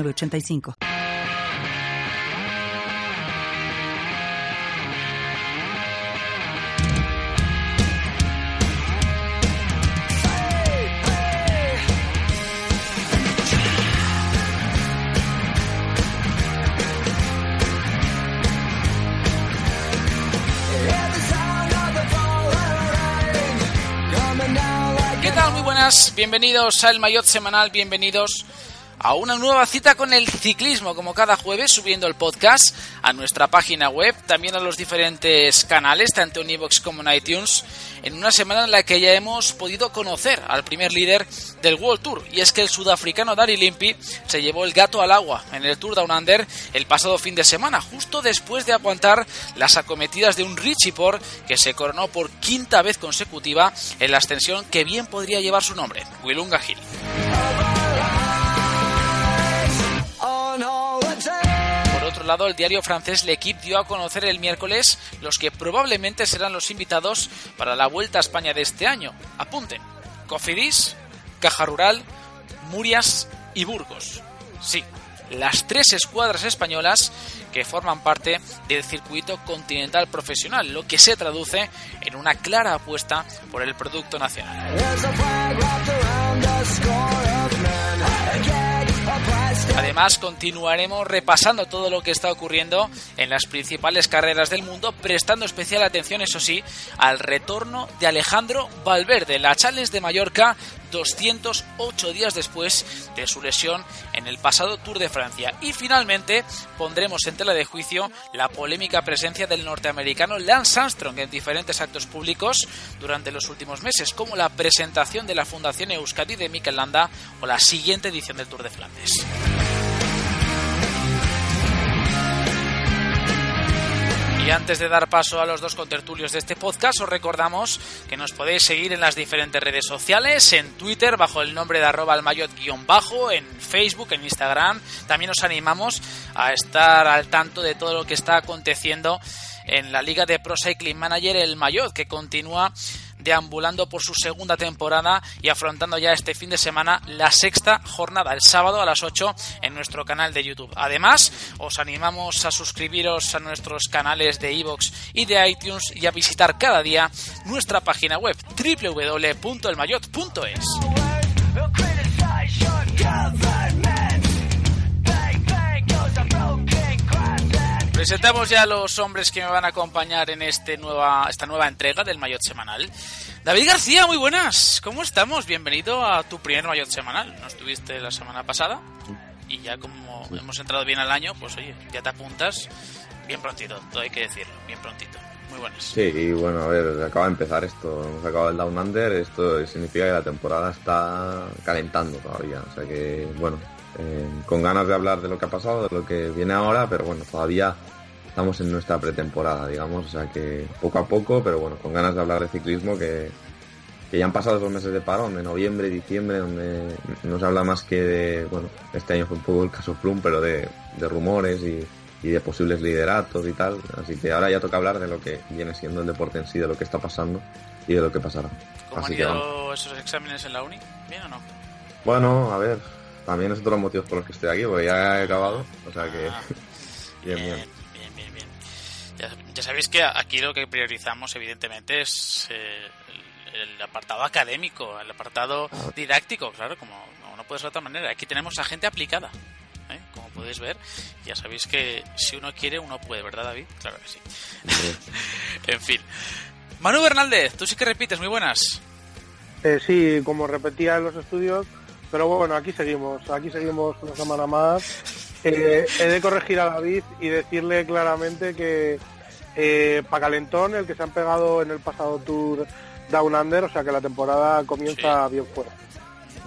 8985. bienvenidos al Mayot Semanal, bienvenidos a una nueva cita con el ciclismo, como cada jueves, subiendo el podcast a nuestra página web, también a los diferentes canales, tanto en iVoox como en iTunes, en una semana en la que ya hemos podido conocer al primer líder del World Tour, y es que el sudafricano Dari Limpi se llevó el gato al agua en el Tour Down Under el pasado fin de semana, justo después de aguantar las acometidas de un Richie Por que se coronó por quinta vez consecutiva en la ascensión que bien podría llevar su nombre, Willunga Hill. Por otro lado, el diario francés L'Equipe dio a conocer el miércoles los que probablemente serán los invitados para la Vuelta a España de este año. Apunten, Cofidis, Caja Rural, Murias y Burgos. Sí, las tres escuadras españolas que forman parte del circuito continental profesional, lo que se traduce en una clara apuesta por el producto nacional. Además, continuaremos repasando todo lo que está ocurriendo en las principales carreras del mundo, prestando especial atención, eso sí, al retorno de Alejandro Valverde, la Challenge de Mallorca, 208 días después de su lesión en el pasado Tour de Francia. Y finalmente pondremos en tela de juicio la polémica presencia del norteamericano Lance Armstrong en diferentes actos públicos durante los últimos meses, como la presentación de la Fundación Euskadi de Mikel Landa o la siguiente edición del Tour de Flandes. Y antes de dar paso a los dos contertulios de este podcast, os recordamos que nos podéis seguir en las diferentes redes sociales, en Twitter bajo el nombre de arroba almayot-bajo, en Facebook, en Instagram. También os animamos a estar al tanto de todo lo que está aconteciendo en la Liga de Pro Cycling Manager, el Mayotte, que continúa deambulando por su segunda temporada y afrontando ya este fin de semana la sexta jornada, el sábado a las 8 en nuestro canal de YouTube. Además, os animamos a suscribiros a nuestros canales de iVoox y de iTunes y a visitar cada día nuestra página web www.elmayot.es. Presentamos ya a los hombres que me van a acompañar en este nueva, esta nueva entrega del Mayotte Semanal. David García, muy buenas. ¿Cómo estamos? Bienvenido a tu primer Mayotte Semanal. No estuviste la semana pasada y ya como hemos entrado bien al año, pues oye, ya te apuntas bien prontito, todo hay que decirlo, bien prontito. Muy buenas. Sí, y bueno, a ver, acaba de empezar esto. Hemos acabado el Down Under. Esto significa que la temporada está calentando todavía. O sea que, bueno, eh, con ganas de hablar de lo que ha pasado, de lo que viene ahora, pero bueno, todavía estamos en nuestra pretemporada, digamos, o sea que poco a poco, pero bueno, con ganas de hablar de ciclismo que, que ya han pasado esos meses de parón, de noviembre y diciembre, donde no se habla más que de, bueno, este año fue un poco el caso Plum, pero de, de rumores y, y, de posibles lideratos y tal, así que ahora ya toca hablar de lo que viene siendo el deporte en sí, de lo que está pasando y de lo que pasará. ¿Cómo así han ido esos exámenes en la uni? ¿Bien o no? Bueno, a ver, también es otro de los motivos por los que estoy aquí, porque ya he acabado, o sea que... Ah, bien, bien. bien, bien, bien. Ya, ya, sabéis que aquí lo que priorizamos, evidentemente, es eh, el, el, apartado académico, el apartado didáctico, claro, como, como, no puede ser de otra manera. Aquí tenemos a gente aplicada, ¿eh? como podéis ver. Ya sabéis que si uno quiere, uno puede, ¿verdad, David? Claro que sí. en fin. Manu Bernaldez, tú sí que repites, muy buenas. Eh, sí, como repetía en los estudios, pero bueno, aquí seguimos, aquí seguimos una semana más. Eh, he de corregir a David y decirle claramente que eh, para Calentón, el que se han pegado en el pasado Tour Down Under, o sea que la temporada comienza sí. bien fuerte.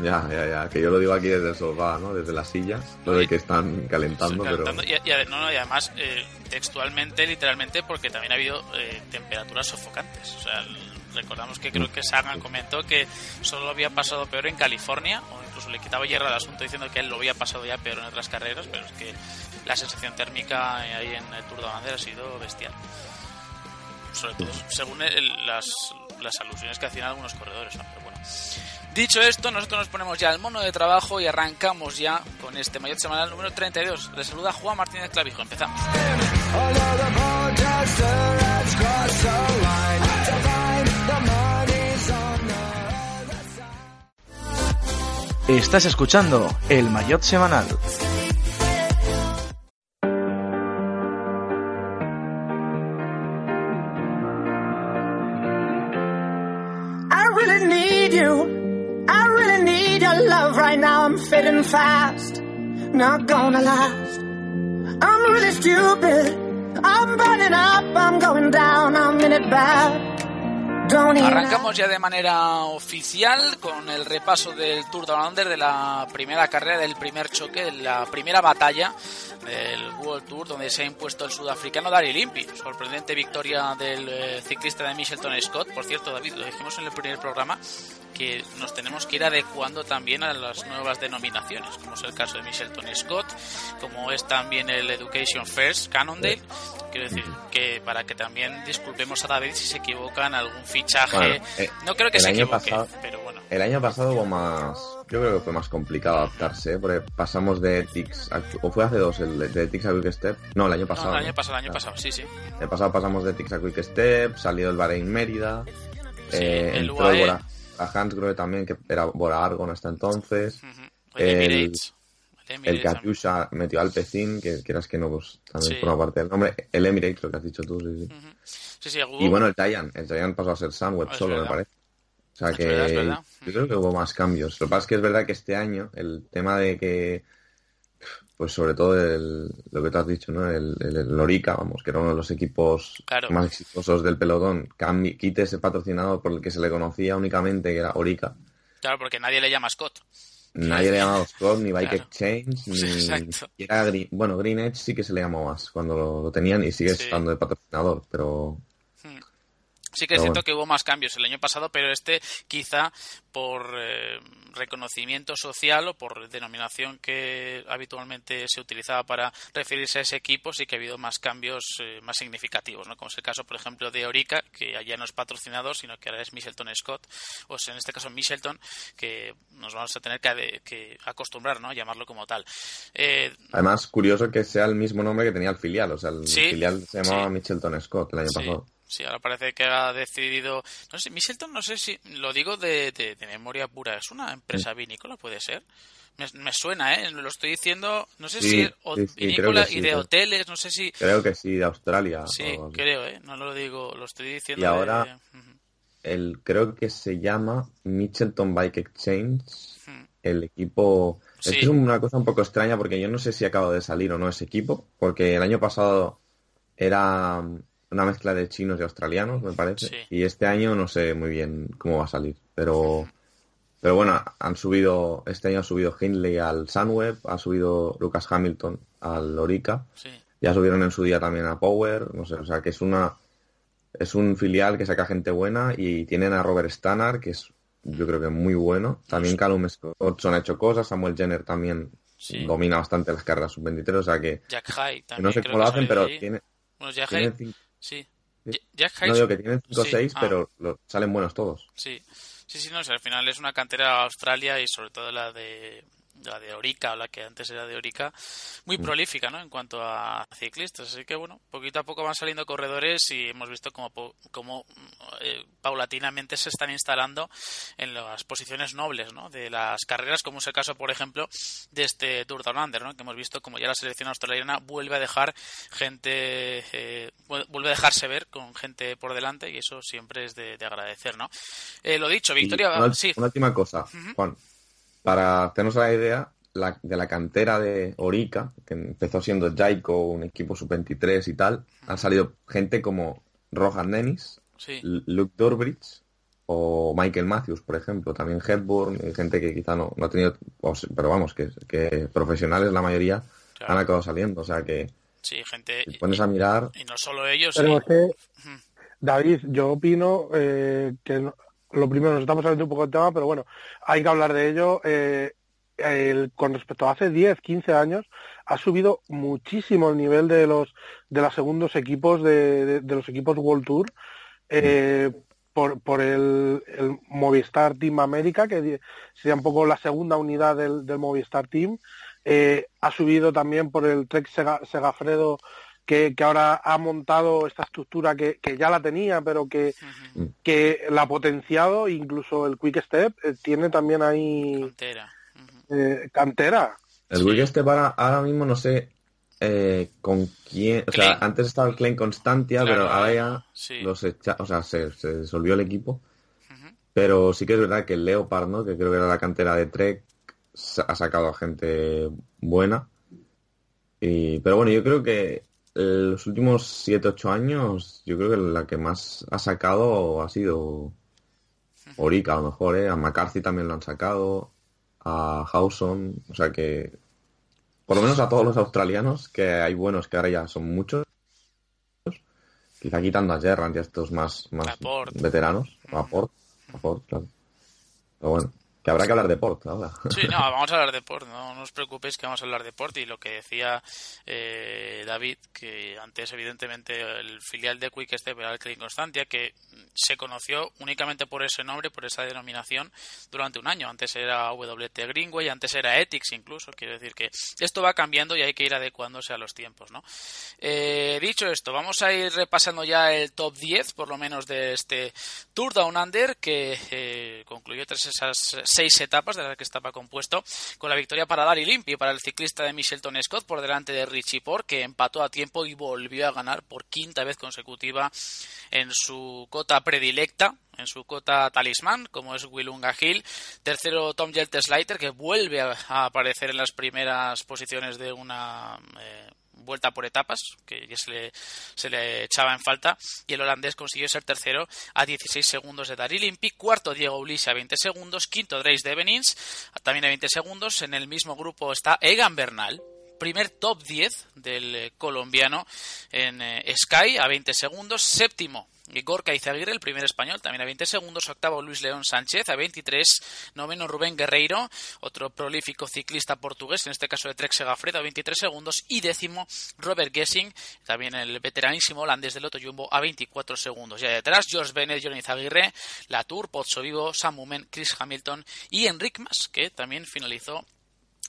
Ya, ya, ya, que yo lo digo aquí desde el sofá, ¿no? Desde las sillas, lo de que están calentando, pero... Y, no, no, y además, eh, textualmente, literalmente, porque también ha habido eh, temperaturas sofocantes. O sea, recordamos que creo que Sagan comentó que solo había pasado peor en California, o incluso le quitaba hierro al asunto diciendo que él lo había pasado ya peor en otras carreras, pero es que la sensación térmica ahí en el Tour de Bandera ha sido bestial. Sobre todo, según las, las alusiones que hacían algunos corredores, Pero bueno. Dicho esto, nosotros nos ponemos ya al mono de trabajo y arrancamos ya con este mayor semanal número 32. Le saluda Juan Martínez Clavijo. Empezamos. Estás escuchando el Maillot Semanal. fast, not gonna last. I'm really stupid, I'm up, I'm going down, I'm in it. Arrancamos ya de manera oficial con el repaso del Tour de Under de la primera carrera, del primer choque, de la primera batalla del World Tour, donde se ha impuesto el sudafricano Daryl Limpi. Sorprendente victoria del eh, ciclista de Michelton Scott. Por cierto, David, lo dijimos en el primer programa, que nos tenemos que ir adecuando también a las nuevas denominaciones, como es el caso de Michelton Scott, como es también el Education First Cannondale. Quiero decir que para que también disculpemos a David si se equivocan algún fichaje. Eh, no creo que se equivoque, pero bueno. El año pasado hubo más, yo creo que fue más complicado adaptarse, ¿eh? porque pasamos de Ethics, o fue hace dos, el de Ethics a Quick Step. No, el año pasado. el año pasado, el año pasado, sí, sí. El pasado pasamos de Ethics a Quick Step, salió el Bahrein Mérida, eh, el entró Bora, a Hansgrohe también, que era Bora Argon hasta entonces. El, el, Katyusha metió al Pecín, que quieras que no, pues también forma parte del nombre. El Emirates, lo que has dicho tú, sí, sí. y bueno, el Giant, el Giant pasó a ser Sunweb ah, solo, me parece. O sea que yo creo que hubo más cambios. Lo que pasa es que es verdad que este año el tema de que, pues sobre todo lo que te has dicho, ¿no? El, el, Lorica, vamos, que era uno de los equipos más exitosos del pelotón, quite ese patrocinador por el que se le conocía únicamente, que era Orica. Claro, porque nadie le llama Scott. Nadie le llamaba Scott, ni Bike Exchange, ni... Era bueno, Green Edge sí que se le llamó más cuando lo, tenían y sigue estando de patrocinador, pero Sí que es cierto que hubo más cambios el año pasado, pero este quizá por eh, reconocimiento social o por denominación que habitualmente se utilizaba para referirse a ese equipo, sí que ha habido más cambios eh, más significativos, ¿no? Como es el caso, por ejemplo, de Orica, que ya no es patrocinador, sino que ahora es Michelton Scott, o en este caso Michelton, que nos vamos a tener que, acostumbrar, ¿no? A llamarlo como tal. Eh, Además, curioso que sea el mismo nombre que tenía el filial, o sea, el filial se llamaba Michelton Scott el año pasado. Sí, ahora parece que ha decidido. No sé, Michelton, no sé si lo digo de, de, memoria pura. ¿Es una empresa vinícola? ¿Puede ser? Me, suena, ¿eh? Lo estoy diciendo. No sé si vinícola y de hoteles, no sé si. Creo que sí, de Australia. Sí, creo, ¿eh? No lo digo, lo estoy diciendo. Y ahora, el, creo que se llama Michelton Bike Exchange. El equipo. Es una cosa un poco extraña porque yo no sé si acaba de salir o no ese equipo, porque el año pasado era una mezcla de chinos y australianos, me parece. Y este año no sé muy bien cómo va a salir, pero pero bueno, han subido este año ha subido Hindley al Sunweb, ha subido Lucas Hamilton al Orica. Ya subieron en su día también a Power, no sé, o sea, que es una es un filial que saca gente buena y tienen a Robert Stannard, que es yo creo que muy bueno. También Callum Scott ha hecho cosas, Samuel Jenner también domina bastante las carreras sub-23, o sea que, Jack High también no sé cómo lo hacen, pero tiene, bueno, Jack Sí. no digo que tienen 5 o 6, pero salen buenos todos. Sí, sí, sí, no, al final es una cantera Australia y sobre todo la de la de Orica o la que antes era de Orica, muy mm. prolífica ¿no? en cuanto a ciclistas. Así que bueno, poquito a poco van saliendo corredores y hemos visto como, como eh, paulatinamente se están instalando en las posiciones nobles ¿no? de las carreras, como es el caso, por ejemplo, de este Tour Down Under, ¿no? que hemos visto como ya la selección australiana vuelve a dejar gente, eh, vuelve a dejarse ver con gente por delante y eso siempre es de, agradecer. ¿no? Eh, lo dicho, Victoria. Una, sí. una última cosa, Juan para hacernos la idea de la cantera de Orica, que empezó siendo Jaico, un equipo sub-23 y tal, han salido gente como Rohan Dennis, Luke Dorbridge, o Michael Matthews, por ejemplo, también Hepburn, gente que quizá no, no ha tenido, pero vamos, que, que profesionales la mayoría han acabado saliendo, o sea que sí, gente, pones a mirar... Y no solo ellos... Pero David, yo opino eh, que lo primero, nos estamos saliendo un poco del tema, pero bueno, hay que hablar de ello. Eh, con respecto a hace 10, 15 años, ha subido muchísimo el nivel de los de los segundos equipos de, de, los equipos World Tour eh, por, por el, Movistar Team América, que sería un poco la segunda unidad del, Movistar Team. Eh, ha subido también por el Trek Segafredo que, ahora ha montado esta estructura que, ya la tenía, pero que, que la ha potenciado, incluso el Quick Step eh, tiene también ahí cantera. Eh, cantera. El Quick Step ahora, mismo no sé eh, con quién, o sea, antes estaba el Klein Constantia, pero ahora ya los o sea, se, se, disolvió el equipo. Pero sí que es verdad que el Leopard, ¿no? que creo que era la cantera de Trek, ha sacado a gente buena. Y, pero bueno, yo creo que los últimos 7-8 años, yo creo que la que más ha sacado ha sido Orica, a lo mejor, ¿eh? A McCarthy también lo han sacado, a Hawson, o sea que, por lo menos a todos los australianos, que hay buenos que ahora ya son muchos, quizá quitando a Gerrand y a estos más, más veteranos, a Port, claro. Pero bueno. Que habrá que hablar de Port ahora. Sí, no, vamos a hablar de Port, no, no os preocupéis que vamos a hablar de Port y lo que decía eh, David, que antes evidentemente el filial de Quick Step era el Clean Constantia, que se conoció únicamente por ese nombre, por esa denominación durante un año. Antes era WT Greenway, antes era Ethics incluso, quiero decir que esto va cambiando y hay que ir adecuándose a los tiempos, ¿no? Eh, dicho esto, vamos a ir repasando ya el top 10, por lo menos de este Tour Down Under, que eh, concluyó tras esas seis etapas de las que estaba compuesto, con la victoria para Dari Limpi, para el ciclista de Michelton Scott, por delante de Richie Port, que empató a tiempo y volvió a ganar por quinta vez consecutiva en su cota predilecta, en su cota talismán, como es Willunga Hill. Tercero, Tom Slater, que vuelve a aparecer en las primeras posiciones de una eh, vuelta por etapas, que ya se le, se le echaba en falta, y el holandés consiguió ser tercero a 16 segundos de Daryl cuarto Diego Ulis a 20 segundos, quinto Drace Devenins también a 20 segundos, en el mismo grupo está Egan Bernal, primer top 10 del eh, colombiano en eh, Sky a 20 segundos, séptimo Gorka Izaguirre, el primer español, también a 20 segundos. Octavo Luis León Sánchez a 23. Noveno Rubén Guerreiro, otro prolífico ciclista portugués, en este caso de Trek Segafredo a 23 segundos. Y décimo Robert Gessing, también el veteranísimo holandés del Loto Jumbo a 24 segundos. Y detrás George Bennett, Johnny Izaguirre, Latour, Pozzo Vivo, Sam Mumen, Chris Hamilton y Enric Mas, que también finalizó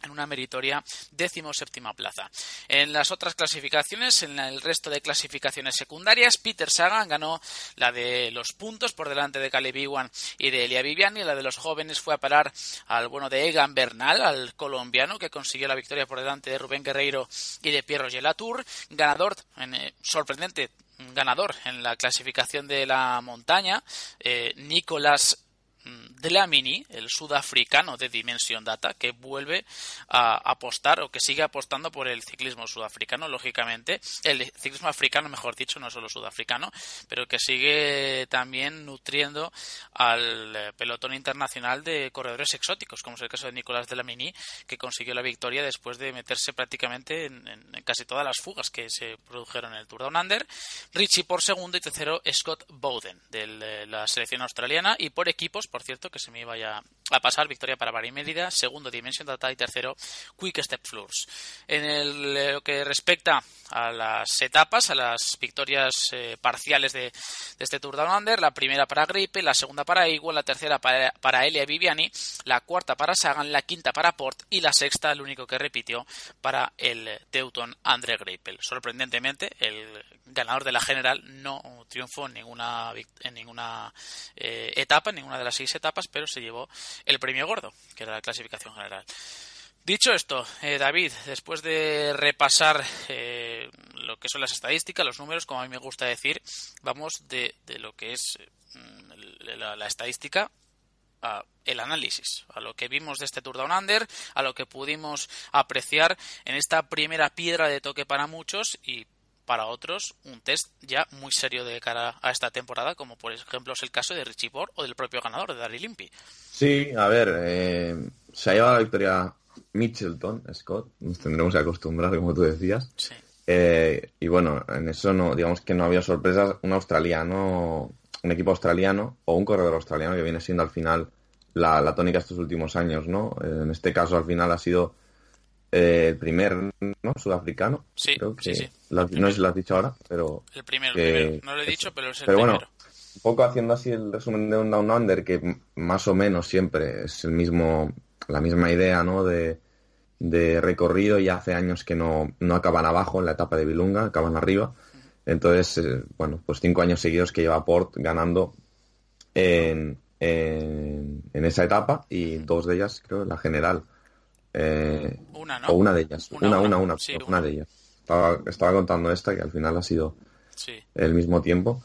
en una meritoria décimo séptima plaza. En las otras clasificaciones, en el resto de clasificaciones secundarias, Peter Sagan ganó la de los puntos por delante de Caleb Iwan y de Elia Viviani. La de los jóvenes fue a parar al bueno de Egan Bernal, al colombiano, que consiguió la victoria por delante de Rubén Guerreiro y de Pierro Gelatour. Ganador, eh, sorprendente ganador en la clasificación de la montaña, eh, Nicolás Dlamini, el sudafricano de Dimension Data, que vuelve a apostar o que sigue apostando por el ciclismo sudafricano, lógicamente. El ciclismo africano, mejor dicho, no solo sudafricano, pero que sigue también nutriendo al eh, pelotón internacional de corredores exóticos, como es el caso de Nicolás Dlamini, que consiguió la victoria después de meterse prácticamente en, casi todas las fugas que se produjeron en el Tour Down Under. Richie por segundo y tercero Scott Bowden de la selección australiana y por equipos, por cierto, que se me iba a pasar, victoria para Bari Mérida, segundo Dimension Data y tercero Quick Step Floors. En lo que respecta a las etapas, a las victorias eh, parciales de, este Tour Down Under, la primera para Gripe, la segunda para Igual, la tercera para, para Elia Viviani, la cuarta para Sagan, la quinta para Port y la sexta, el único que repitió, para el Teuton André Greipel. Sorprendentemente, el ganador de la general no triunfó en ninguna, en ninguna eh, etapa, en ninguna de las seis etapas, pero se llevó el premio gordo, que era la clasificación general. Dicho esto, eh, David, después de repasar eh, lo que son las estadísticas, los números, como a mí me gusta decir, vamos de, lo que es mm, la, estadística a el análisis, a lo que vimos de este Tour Down Under, a lo que pudimos apreciar en esta primera piedra de toque para muchos y para otros un test ya muy serio de cara a esta temporada, como por ejemplo es el caso de Richie Port o del propio ganador, de Daryl Limpi. Sí, a ver, eh, se ha llevado la victoria Mitchelton, Scott, nos tendremos que acostumbrar, como tú decías. Sí. Eh, y bueno, en eso no, digamos que no había sorpresas. Un australiano, un equipo australiano o un corredor australiano que viene siendo al final la, la tónica estos últimos años, ¿no? Eh, en este caso al final ha sido eh, el primer, ¿no? Sudafricano. Sí, creo que sí, sí. lo no sé si lo has dicho ahora, pero El primero, el que- primero. No lo he dicho, pero es el pero bueno, primero. un poco haciendo así el resumen de un Down Under, que más o menos siempre es el mismo, la misma idea, ¿no? De, de recorrido y hace años que no, no acaban abajo en la etapa de Vilunga, acaban arriba. Entonces, eh, bueno, pues cinco años seguidos que lleva Port ganando en, en, en esa etapa y dos de ellas, creo, la general. Eh, Una, ¿no? O una de ellas. Una, Una, una. una, una, Sí, una una. de ellas. Estaba, estaba contando esta que al final ha sido Sí. el mismo tiempo.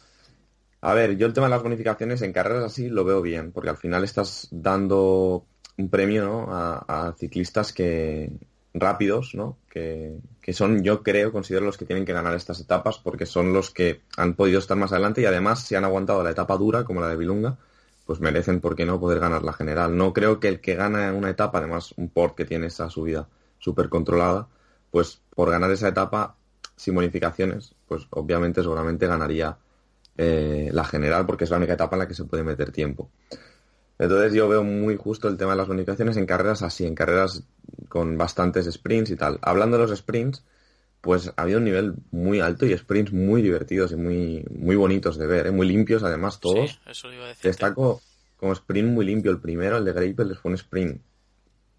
A ver, yo el tema de las bonificaciones en carreras así lo veo bien, porque al final estás dando un premio ¿no? a, a ciclistas que rápidos, ¿no? Que, que son, yo creo, considero los que tienen que ganar estas etapas, porque son los que han podido estar más adelante y además si han aguantado la etapa dura, como la de Vilunga, pues merecen, ¿por qué no?, poder ganar la general. No creo que el que gana una etapa, además un port que tiene esa subida súper controlada, pues por ganar esa etapa sin bonificaciones, pues obviamente seguramente ganaría eh, la general porque es la única etapa en la que se puede meter tiempo. Entonces yo veo muy justo el tema de las bonificaciones en carreras así, en carreras con bastantes sprints y tal. Hablando de los sprints, pues había un nivel muy alto y sprints muy divertidos y muy, muy bonitos de ver, ¿eh? muy limpios además todos. Sí, eso iba a decir. Destaco como sprint muy limpio el primero, el de Greipel fue un sprint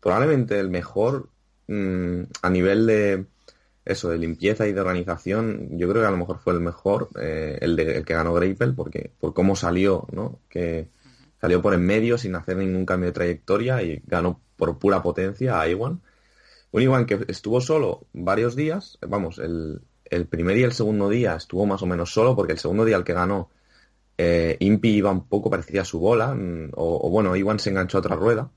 probablemente el mejor mm, a nivel de eso, de limpieza y de organización. Yo creo que a lo mejor fue el mejor, eh, el, de, el que ganó Greipel, porque por cómo salió, ¿no? Que salió por en medio sin hacer ningún cambio de trayectoria y ganó por pura potencia a Iwan. Un Iwan que estuvo solo varios días, vamos, el, el primer y el segundo día estuvo más o menos solo, porque el segundo día el que ganó eh, Impi iba un poco parecía su bola, mm, o, bueno, Iwan se enganchó a otra rueda,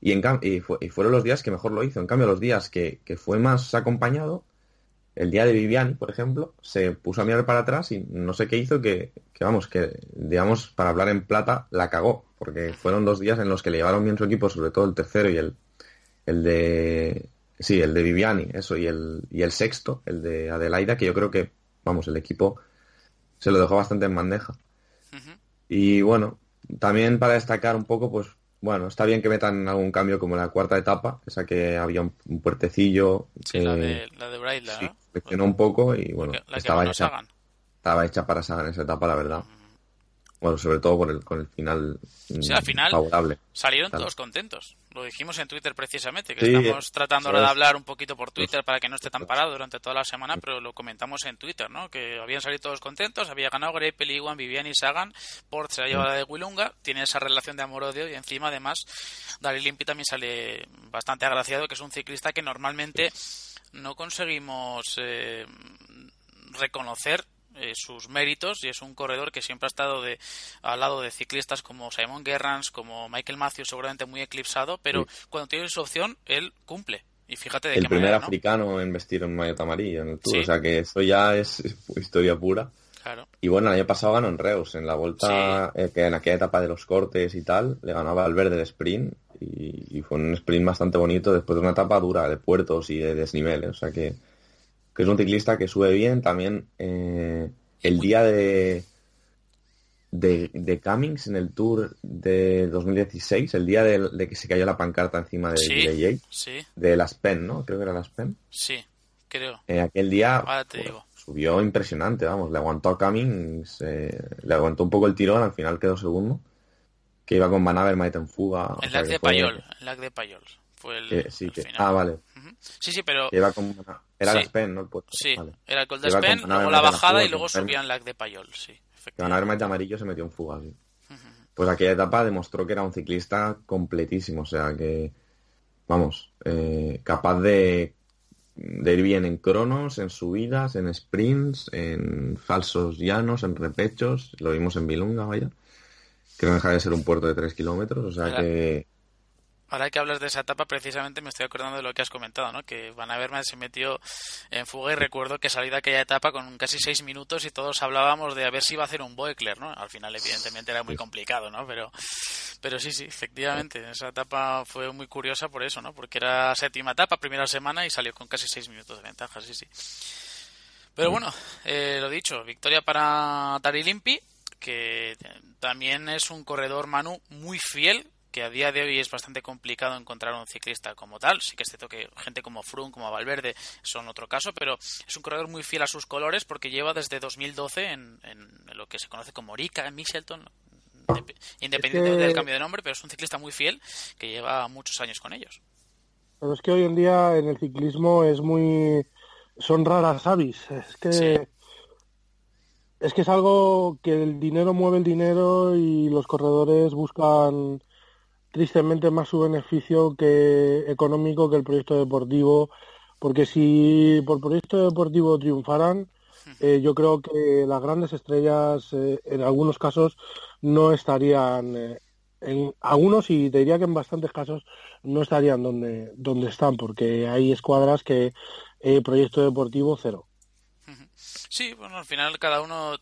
y, en y, fue- y fueron los días que mejor lo hizo. En cambio, los días que, que fue más acompañado, el día de Viviani, por ejemplo, se puso a mirar para atrás y no sé qué hizo, que, que vamos, que digamos, para hablar en plata, la cagó, porque fueron dos días en los que le llevaron bien su equipo, sobre todo el tercero y el, el de... Sí, el de Viviani, eso, y el, y el sexto, el de Adelaida, que yo creo que, vamos, el equipo se lo dejó bastante en bandeja. Y bueno, también para destacar un poco, pues bueno, está bien que metan algún cambio como la cuarta etapa, esa que había un, un puertecillo Sí, la de, la de Braille, sí, ¿no? un poco y bueno, La la estaba, hecha, estaba hecha para Sagan esa etapa, la verdad. Bueno, sobre todo por el, con el final, Sí, mm, al final favorable. Salieron Claro. todos contentos. Lo dijimos en Twitter precisamente, que Sí, estamos tratando ahora de hablar un poquito por Twitter para que no esté tan parado durante toda la semana, pero lo comentamos en Twitter, ¿no? Que habían salido todos contentos, había ganado Greipel, Iwan, Viviani y Sagan, Port se la lleva la de Willunga, tiene esa relación de amor-odio y encima además Daryl Limpi también sale bastante agraciado, que es un ciclista que normalmente no conseguimos eh, reconocer eh, sus méritos y es un corredor que siempre ha estado de, al lado de ciclistas como Simon Gerrans, como Michael Matthews, seguramente muy eclipsado, pero cuando tiene su opción, él cumple. Y fíjate de El qué primer manera, ¿no? africano en vestir un maillot amarillo en el Tour, Sí. o sea que eso ya es historia pura. Claro. Y bueno, el año pasado ganó en Reus, en la vuelta, eh, que en aquella etapa de los cortes y tal, le ganaba al verde de sprint y, y fue un sprint bastante bonito después de una etapa dura de puertos y de desniveles. O sea que, que es un ciclista que sube bien. También eh, el día de, de, de Cummings en el Tour de 2016, el día de, de que se cayó la pancarta encima de, Sí. de Yates, Sí, de las PEN, ¿no? Creo que era las PEN. sí, creo. Eh, aquel día Ahora te bueno, digo. subió impresionante, vamos, le aguantó a Cummings, eh, le aguantó un poco el tirón, al final quedó segundo, que iba con Van Avermaet en fuga. El lag de Payol, el lag de Payol. Fue el, que- sí, el que- final. ah, vale, Sí, sí, pero con, era Sí. la Spen, ¿no? El puesto, sí, vale. era el Gold Iba con Spen, Van luego la la bajada y luego con subían lag de Payol, sí. Efectivamente. Avermaet de amarillo se metió en fuga, sí. Pues aquella etapa demostró que era un ciclista completísimo, o sea que, vamos, eh, capaz de, de ir bien en cronos, en subidas, en sprints, en falsos llanos, en repechos, lo vimos en Vilunga, vaya, que no deja de ser un puerto de 3 kilómetros, o sea que, Ahora que hablas de esa etapa, precisamente me estoy acordando de lo que has comentado, ¿no? Que Van Avermaet se metió en fuga y recuerdo que salí de aquella etapa con casi seis minutos y todos hablábamos de a ver si iba a hacer un Boekler, ¿no? Al final, evidentemente, era muy complicado, ¿no? Pero, pero sí, sí, efectivamente, esa etapa fue muy curiosa por eso, ¿no? Porque era séptima etapa, primera semana y salió con casi seis minutos de ventaja, sí, sí. Pero bueno, eh, lo dicho, victoria para Tari Limpi, que también es un corredor Manu muy fiel que a día de hoy es bastante complicado encontrar un ciclista como tal. Sí que es cierto que gente como Froome, como Valverde son otro caso, pero es un corredor muy fiel a sus colores porque lleva desde 2012 en, lo que se conoce como Orica, Michelton, independiente del cambio de nombre, pero es un ciclista muy fiel que lleva muchos años con ellos. Pero es que hoy en día en el ciclismo es muy... son raras avis. Es que... Es que es algo que el dinero mueve el dinero y los corredores buscan tristemente más su beneficio que económico que el proyecto deportivo, porque si por proyecto deportivo triunfaran, eh, yo creo que las grandes estrellas eh, en algunos casos no estarían, eh, en algunos y te diría que en bastantes casos no estarían donde, donde están, porque hay escuadras que proyecto deportivo cero. Sí, bueno, al final cada uno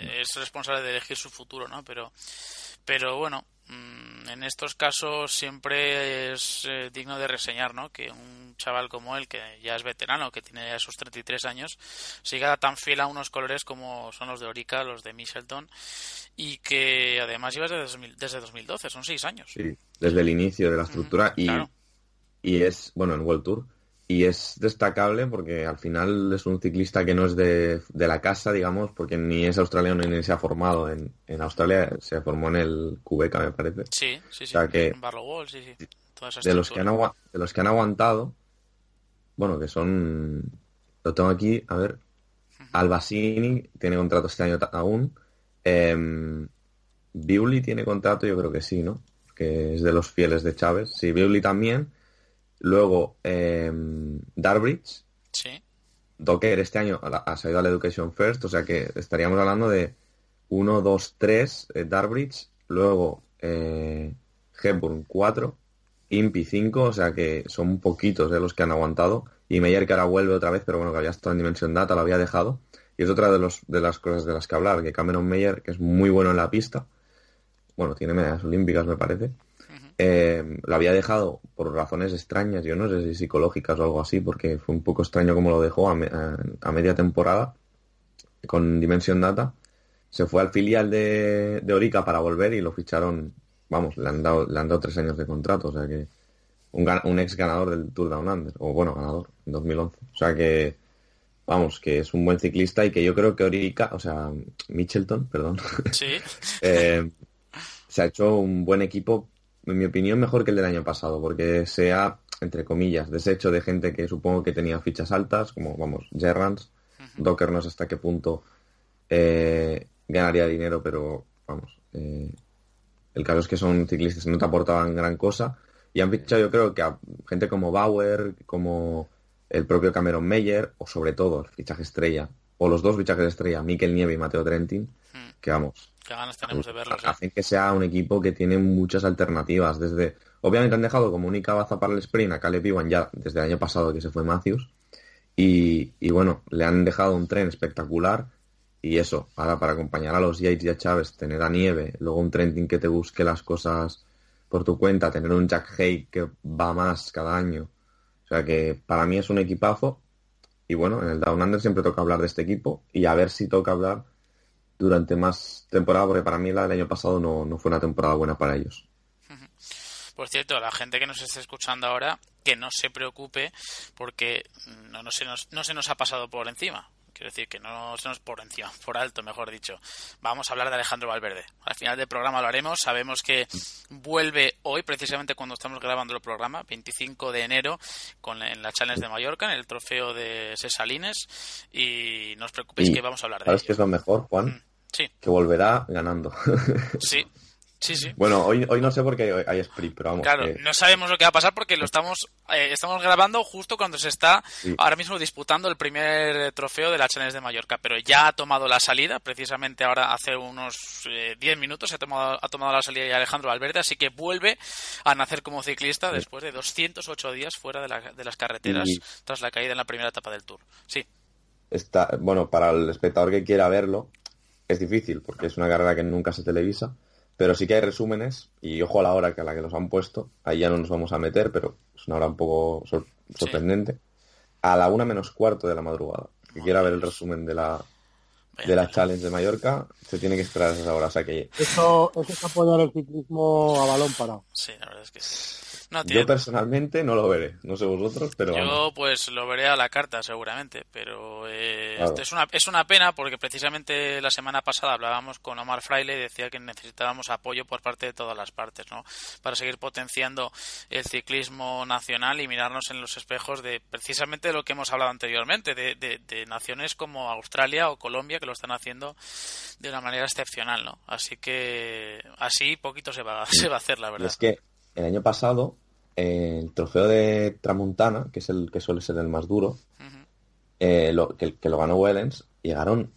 es responsable de elegir su futuro, ¿no? Pero, pero bueno, en estos casos siempre es eh, digno de reseñar ¿no? que un chaval como él, que ya es veterano, que tiene ya sus 33 años, siga tan fiel a unos colores como son los de Orica, los de Michelton, y que además lleva desde, desde 2012, son seis años. Sí, desde el inicio de la estructura y, y es, bueno, en World Tour y es destacable porque al final es un ciclista que no es de, la casa, digamos, porque ni es australiano ni se ha formado en, en Australia, se formó en el Cubeca, me parece. Sí, sí, sí. en Barlow sí, sí. de, los que han de los que han aguantado, bueno, que son, lo tengo aquí, a ver, Albasini tiene contrato este año aún, eh, tiene contrato, yo creo que sí, ¿no? Que es de los fieles de Chávez. Sí, Bewley también. Luego, eh, Darbridge. Sí. Docker este año ha salido a la Education First, o sea que estaríamos hablando de 1, 2, 3, Darbridge. Luego, eh, Hepburn 4. Impi 5, o sea que son poquitos de los que han aguantado. Y Meyer que ahora vuelve otra vez, pero bueno, que había estado en Dimension Data, lo había dejado. Y es otra de, los, de las cosas de las que hablar, que Cameron Meyer, que es muy bueno en la pista, bueno, tiene medallas olímpicas me parece, eh, lo había dejado por razones extrañas, yo no sé si psicológicas o algo así, porque fue un poco extraño como lo dejó a, media temporada con Dimension Data. Se fue al filial de, de, Orica para volver y lo ficharon, vamos, le han dado, le han dado tres años de contrato, o sea que un, un ex ganador del Tour Down Under, o bueno, ganador en 2011. O sea que, vamos, que es un buen ciclista y que yo creo que Orica, o sea, Mitchelton, perdón, eh, se ha hecho un buen equipo en mi opinión, mejor que el del año pasado, porque se ha, entre comillas, deshecho de gente que supongo que tenía fichas altas, como, vamos, Gerrans. Docker no sé hasta qué punto eh, ganaría dinero, pero, vamos, eh, el caso es que son ciclistas que no te aportaban gran cosa. Y han fichado, yo creo que a gente como Bauer, como el propio Cameron Meyer, o sobre todo el fichaje estrella, o los dos fichajes estrella, Mikel Nieve y Mateo Trentin, que vamos, tenemos de verlos. Hacen que sea un equipo que tiene muchas alternativas. Desde, obviamente han dejado como única baza para el sprint a Caleb Iwan ya desde el año pasado que se fue Matthews. Y, bueno, le han dejado un tren espectacular. Y eso, ahora para acompañar a los Yates y a Chávez, tener a Nieve, luego un Trentin que te busque las cosas por tu cuenta, tener un Jack Hay que va más cada año. O sea que para mí es un equipazo. Y bueno, en el Down Under siempre toca hablar de este equipo y a ver si toca hablar durante más temporada, porque para mí la del año pasado no, no fue una temporada buena para ellos. Por cierto, la gente que nos esté escuchando ahora, que no se preocupe porque no, no, se, nos, no se nos ha pasado por encima. Quiero decir que no se nos por encima, por alto, mejor dicho. Vamos a hablar de Alejandro Valverde. Al final del programa lo haremos. Sabemos que vuelve hoy, precisamente cuando estamos grabando el programa, 25 de enero, con, en la Challenge de Mallorca, en el trofeo de Cesalines. Y no os preocupéis que vamos a hablar de ¿Sabes qué es lo mejor, Juan? Mm. Sí. Que volverá ganando. Sí, Sí, sí. Bueno, hoy, hoy no sé por qué hay sprint, pero vamos. Claro, que- no sabemos lo que va a pasar porque lo estamos eh, estamos grabando justo cuando se está Sí. ahora mismo disputando el primer eh, trofeo de la Challenge de Mallorca, pero ya ha tomado la salida, precisamente ahora hace unos eh, 10 minutos ha tomado, ha tomado la salida ya Alejandro Valverde, así que vuelve a nacer como ciclista después de 208 días fuera de, la- de las carreteras Y- tras la caída en la primera etapa del Tour. Sí, está, bueno, para el espectador que quiera verlo, es difícil porque es una carrera que nunca se televisa, pero sí que hay resúmenes y ojo a la hora que a la que los han puesto, ahí ya no nos vamos a meter, pero es una hora un poco sor- sorprendente. A la una menos cuarto de la madrugada. Que quiera ver el resumen de la, de la. Challenge de Mallorca, se tiene que esperar a esa hora. O sea que Eso, eso es apoyar el ciclismo a balón parado. Sí, la verdad es que sí. No, yo personalmente no lo veré, no sé vosotros, pero vamos. Yo pues lo veré a la carta seguramente, pero eh, Claro. esto es una es una pena porque precisamente la semana pasada hablábamos con Omar Fraile y decía que necesitábamos apoyo por parte de todas las partes, ¿no? Para seguir potenciando el ciclismo nacional y mirarnos en los espejos de precisamente de lo que hemos hablado anteriormente, de, de- de naciones como Australia o Colombia que lo están haciendo de una manera excepcional, ¿no? Así que así poquito se va se va a hacer, la verdad. es que el año pasado, eh, el trofeo de Tramontana, que es el que suele ser el más duro, eh, lo- que, que lo ganó Wellens, llegaron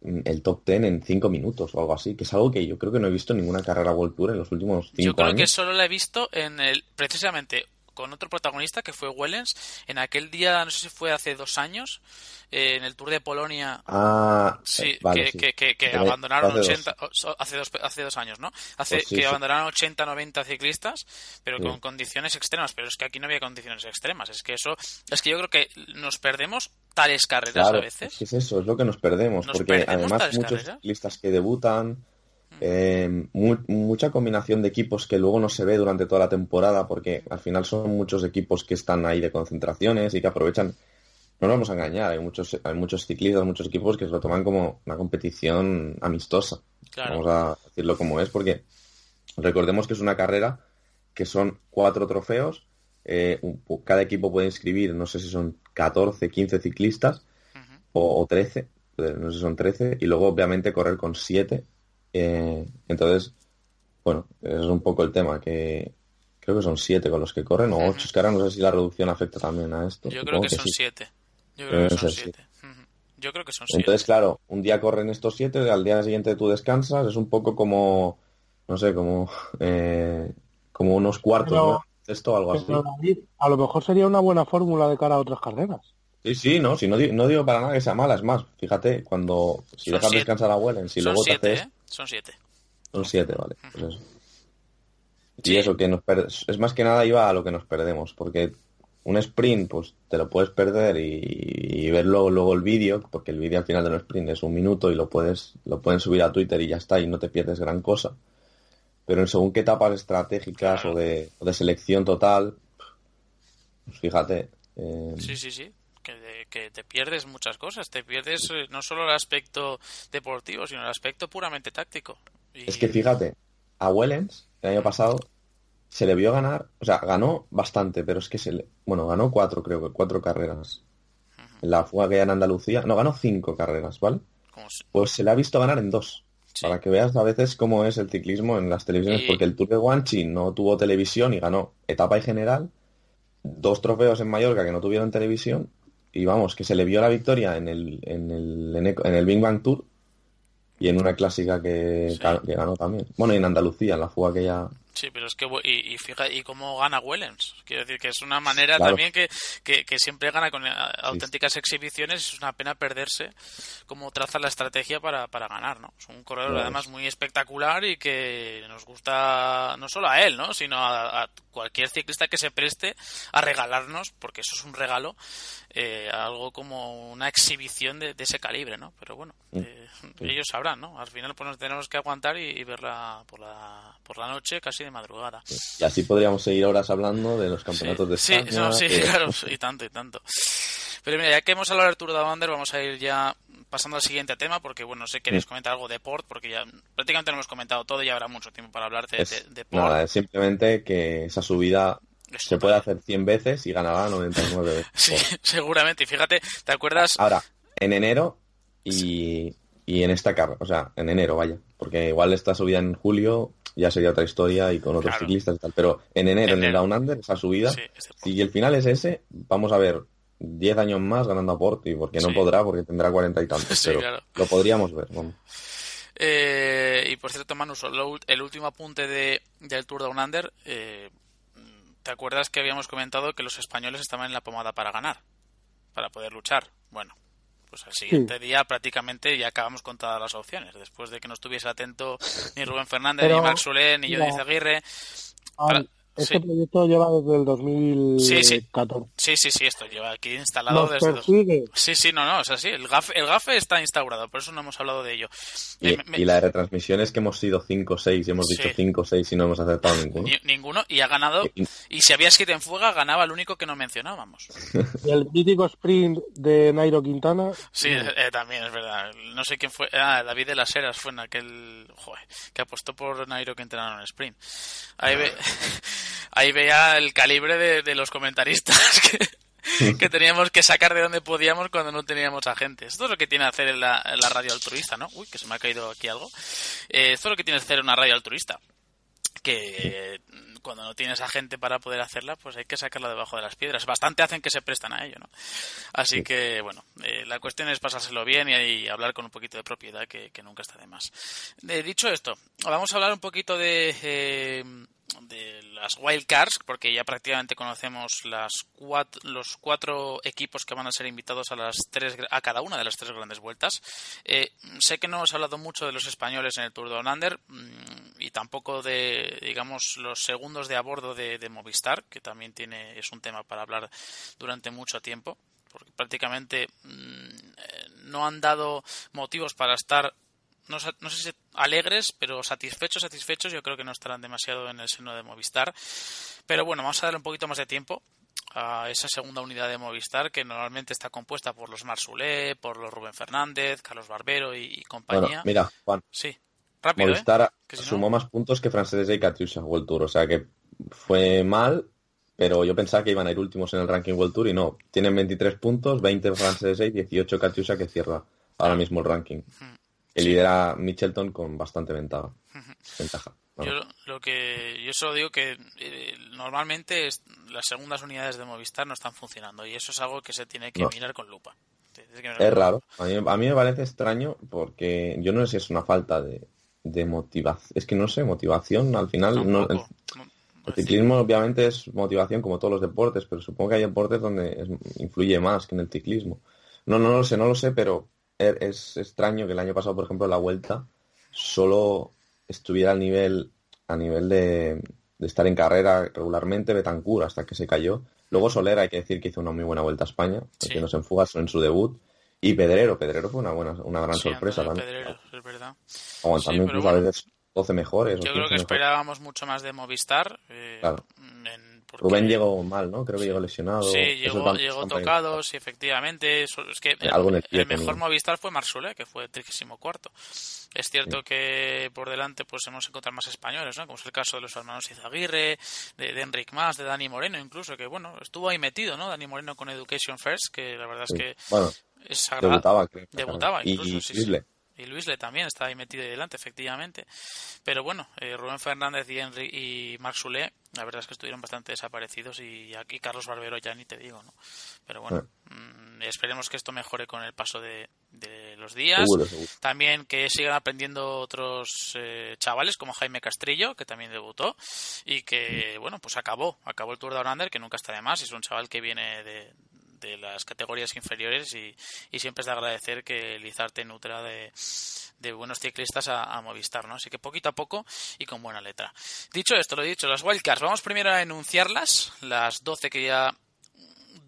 mm, el top 10 en 5 minutos o algo así, que es algo que yo creo que no he visto en ninguna carrera World Tour en los últimos 5 Yo creo años. que solo la he visto en el precisamente con otro protagonista que fue Wellens en aquel día, no sé si fue hace dos años, eh, en el Tour de Polonia. Ah, Sí, eh, vale, que, sí. que, que, que Pero abandonaron hace dos. 80, o- so- hace dos, hace dos años, ¿no? Hace Pues sí, que sí. abandonaron 80, 90 ciclistas, pero con condiciones extremas. Pero es que aquí no había condiciones extremas. Es que eso, es que yo creo que nos perdemos tales carreras Claro, a veces. es que es eso, es lo que nos perdemos, Nos porque perdemos además muchos carreras. ciclistas que debutan, eh, mu- mucha combinación de equipos que luego no se ve durante toda la temporada, porque al final son muchos equipos que están ahí de concentraciones y que aprovechan, no nos vamos a engañar, hay muchos, hay muchos ciclistas, muchos equipos que se lo toman como una competición amistosa, Claro. vamos a decirlo como es, porque recordemos que es una carrera que son cuatro trofeos, eh, un- cada equipo puede inscribir, no sé si son 14, 15 ciclistas, o, o 13, eh, no sé si son 13, y luego obviamente correr con 7. Eh, entonces, bueno, ese es un poco el tema, que creo que son 7 con los que corren, o. 8, es que ahora no sé si la reducción afecta también a esto. Yo creo que son sí. siete. Yo creo que Deben son siete. Yo creo que son siete. Entonces, claro, un día corren estos 7, al día siguiente tú descansas, es un poco como, no sé, como, eh, como unos cuartos, Pero- ¿no? Esto o algo así. David, a lo mejor sería una buena fórmula de cara a otras carreras. Sí, sí, no, si no, di- no digo para nada que sea mala, es más, fíjate, cuando, si Son dejas siete. descansar a Wellen, si son luego te siete, haces... ¿eh? Son siete. Son siete, vale. pues. Y eso, que nos per- es más que nada iba a lo que nos perdemos, porque un sprint, pues te lo puedes perder y, y ver luego, luego el vídeo, porque el vídeo al final de un sprint es un minuto y lo puedes, lo pueden subir a Twitter y ya está, y no te pierdes gran cosa. Pero en según qué etapas estratégicas Claro. o, de, o de selección total, pues fíjate. eh, Sí, sí, sí. Que, de- que te pierdes muchas cosas. Te pierdes eh, no solo el aspecto deportivo, sino el aspecto puramente táctico. Y- Es que fíjate, a Wellens el año pasado se le vio ganar, o sea, ganó bastante, pero es que se le, bueno, ganó cuatro, creo que cuatro carreras. En la fuga que hay en Andalucía, no, ganó cinco carreras, ¿vale? Pues se le ha visto ganar en dos. Sí. Para que veas a veces cómo es el ciclismo en las televisiones, Y- porque el Tour de Guanchi no tuvo televisión y ganó etapa y general, dos trofeos en Mallorca que no tuvieron televisión, y vamos, que se le vio la victoria en el, en el, en el, en el Big Bang Tour y en una clásica que, Sí. que ganó también. Bueno, y en Andalucía, en la fuga que ya... Sí, pero es que y, y fija y cómo gana Wellens. Quiero decir que es una manera Claro. también que, que, que siempre gana con eh, auténticas exhibiciones. Es una pena perderse cómo traza la estrategia para, para ganar, ¿no? Es un corredor Claro. además muy espectacular y que nos gusta no solo a él, ¿no? Sino a, a cualquier ciclista que se preste a regalarnos, porque eso es un regalo, eh, algo como una exhibición de, de ese calibre, ¿no? Pero bueno, eh, ellos sabrán, ¿no? Al final pues nos tenemos que aguantar y, y verla por la, por la noche casi de madrugada. Y así podríamos seguir horas hablando de los campeonatos de Sí, España. no, sí, de- claro, y tanto, y tanto. Pero mira, ya que hemos hablado de Wander, vamos a ir ya pasando al siguiente tema, porque bueno, no sé, queréis comentar algo de Port, porque ya prácticamente lo hemos comentado todo y habrá mucho tiempo para hablar de, Es- de- de Port. nada, es simplemente que esa subida Es se puede hacer 100 veces y ganará 99 veces. Sí, seguramente. Y fíjate, ¿te acuerdas? Ahora, en enero y, y en esta carrera, o sea, en enero, vaya, porque igual esta subida en julio ya sería otra historia y con otros Claro. ciclistas y tal. Pero en enero, en, En el Down Under, esa subida, Sí, si el final es ese, vamos a ver 10 años más ganando a Porti, porque no podrá, porque tendrá cuarenta y tantos, Sí, pero claro. lo podríamos ver. Eh, y por cierto, Manu, solo el último apunte de, del Tour Down Under. eh, ¿Te acuerdas que habíamos comentado que los españoles estaban en la pomada para ganar? Para poder luchar. Bueno, pues al siguiente día prácticamente ya acabamos con todas las opciones. Después de que no estuviese atento ni Rubén Fernández, Pero, ni Marc Solé, ni. Ah, Para- este sí. proyecto lleva desde el 2014. Sí, sí, sí, esto lleva aquí instalado Nos desde... dos- persigue. Sí, sí, no, no, es así. El GAFE, el GAFE está instaurado, por eso no hemos hablado de ello. Y, Eh, me- y la de retransmisión es que hemos sido 5 o 6 y hemos Sí. dicho 5 o 6 y no hemos acertado ninguno. Ni- ninguno, y ha ganado. Y- Y si había skate en fuga, ganaba el único que no mencionábamos. Y el mítico sprint de Nairo Quintana. Sí, eh, también es verdad. No sé quién fue. Ah, David de las Heras fue en aquel. Joder, que apostó por Nairo que entrenaron en sprint. Ahí, ve, ahí veía el calibre de, de los comentaristas que, que teníamos que sacar de donde podíamos cuando no teníamos a gente. Esto es lo que tiene que hacer la, la radio altruista, ¿no? Uy, que se me ha caído aquí algo. Eh, esto es lo que tiene hacer una radio altruista. Que cuando no tienes a gente para poder hacerla, pues hay que sacarla debajo de las piedras. Bastante hacen que se prestan a ello, ¿no? Así que, bueno, eh, la cuestión es pasárselo bien y, y hablar con un poquito de propiedad, que, que nunca está de más. Eh, dicho esto, vamos a hablar un poquito de, eh, de las wildcards, porque ya prácticamente conocemos las cuat- los cuatro equipos que van a ser invitados a las tres, a cada una de las tres grandes vueltas. Eh, sé que no hemos hablado mucho de los españoles en el Tour de Under mm, y tampoco de, digamos, los segundos de a bordo de, de Movistar, que también tiene es un tema para hablar durante mucho tiempo, porque prácticamente mm, eh, no han dado motivos para estar no, no sé si alegres, pero satisfechos, satisfechos, yo creo que no estarán demasiado en el seno de Movistar. Pero bueno, vamos a darle un poquito más de tiempo a esa segunda unidad de Movistar, que normalmente está compuesta por los Marsulé, por los Rubén Fernández, Carlos Barbero y, y Bueno, compañía. mira, Juan, sí, rápido, ¿eh? Movistar Que si no- sumó más puntos que Francesa y Katusha World Tour, o sea que fue mal, pero yo pensaba que iban a ir últimos en el ranking World Tour y no. Tienen 23 puntos, 20 Francesa y 18 Katusha que cierra ahora mismo el ranking. Que lidera Mitchelton con bastante ventaja. ventaja. Yo Bueno, lo- lo que yo solo digo que eh, normalmente es- las segundas unidades de Movistar no están funcionando y eso es algo que se tiene que No. mirar con lupa. Que Es raro. A mí, a mí me parece extraño porque yo no sé si es una falta de, de motivación. Es que no sé, motivación al final. No, el, ciclismo obviamente es motivación como todos los deportes, pero supongo que hay deportes donde es- influye más que en el ciclismo. No, no lo sé, no lo sé, pero es extraño que el año pasado, por ejemplo, en la vuelta solo estuviera al nivel a nivel de, de estar en carrera regularmente Betancur hasta que se cayó. Luego Soler hay que decir que hizo una muy buena vuelta a España, Sí. metiéndose en fugas en su debut. Y Pedrero, Pedrero fue una buena, una gran Sí, sorpresa también. Pedrero, es verdad. Aguantando Sí, incluso a veces 12 mejores. Yo creo 15 que mejores. esperábamos mucho más de Movistar. eh, Claro. Porque- Rubén llegó mal, ¿no? Creo que llegó lesionado. Sí, llegó, llegó tocado, sí, efectivamente. Eso- es que el, mejor. Movistar fue Marsule, que fue 34 cuarto. Es cierto que por delante pues hemos encontrado más españoles, ¿no? Como es el caso de los hermanos Izaguirre, de, de Enric Mas, de Dani Moreno incluso, que bueno, estuvo ahí metido, ¿no? Dani Moreno con Education First, que la verdad es Sí. que Bueno, es agradable. debutaba, creo. Debutaba incluso, y sí. Y Luis Le también está ahí metido ahí delante, efectivamente. Pero bueno, eh, Rubén Fernández y, Henry, y Marc la verdad es que estuvieron bastante desaparecidos y aquí Carlos Barbero ya ni te digo, ¿no? Pero bueno, mm, esperemos que esto mejore con el paso de, de los días. Seguro, seguro. También que sigan aprendiendo otros eh, chavales como Jaime Castrillo, que también debutó y que, bueno, pues acabó, acabó el Tour de Under, que nunca está de más, es un chaval que viene de, de las categorías inferiores y, y siempre es de agradecer que Lizarte nutra de, de buenos ciclistas a, a Movistar, ¿no? Así que poquito a poco y con buena letra. Dicho esto, lo he dicho, las wildcards, vamos primero a enunciarlas, las 12 que ya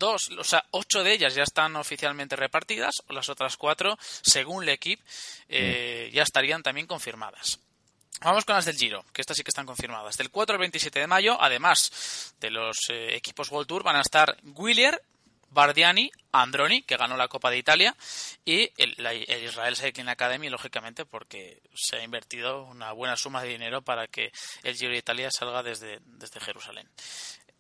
dos, o sea, ocho de ellas ya están oficialmente repartidas, o las otras cuatro, según el equipo, eh, ya estarían también confirmadas. Vamos con las del Giro, que estas sí que están confirmadas. Del 4 al 27 de mayo, además de los eh, equipos World Tour, van a estar Willier, Bardiani, Androni, que ganó la Copa de Italia, y el, la- el Israel Cycling Academy, lógicamente, porque se ha invertido una buena suma de dinero para que el Giro de Italia salga desde, Jerusalén.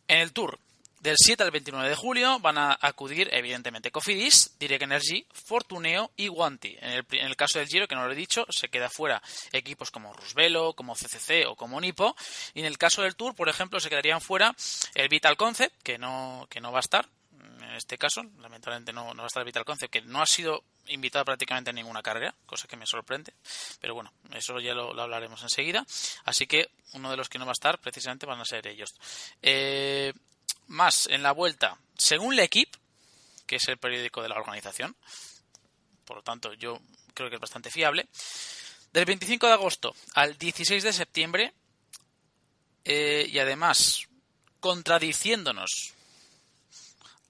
En el Tour, Del 7 al 29 de julio van a acudir, evidentemente, Cofidis, Direct Energy, Fortuneo y Guanti. En el, en el, caso del Giro, que no lo he dicho, se queda fuera equipos como Rusvelo, como CCC o como Nipo. Y en el caso del Tour, por ejemplo, se quedarían fuera el Vital Concept, que no, que no va a estar, en este caso, lamentablemente no, no va a estar Vital Concept, que no ha sido invitado prácticamente a ninguna carrera, cosa que me sorprende. Pero bueno, eso ya lo, hablaremos enseguida. Así que uno de los que no va a estar precisamente van a ser ellos. Eh, más en la vuelta, según la equipe, que es el periódico de la organización, por lo tanto yo creo que es bastante fiable, del 25 de agosto al 16 de septiembre, eh, y además contradiciéndonos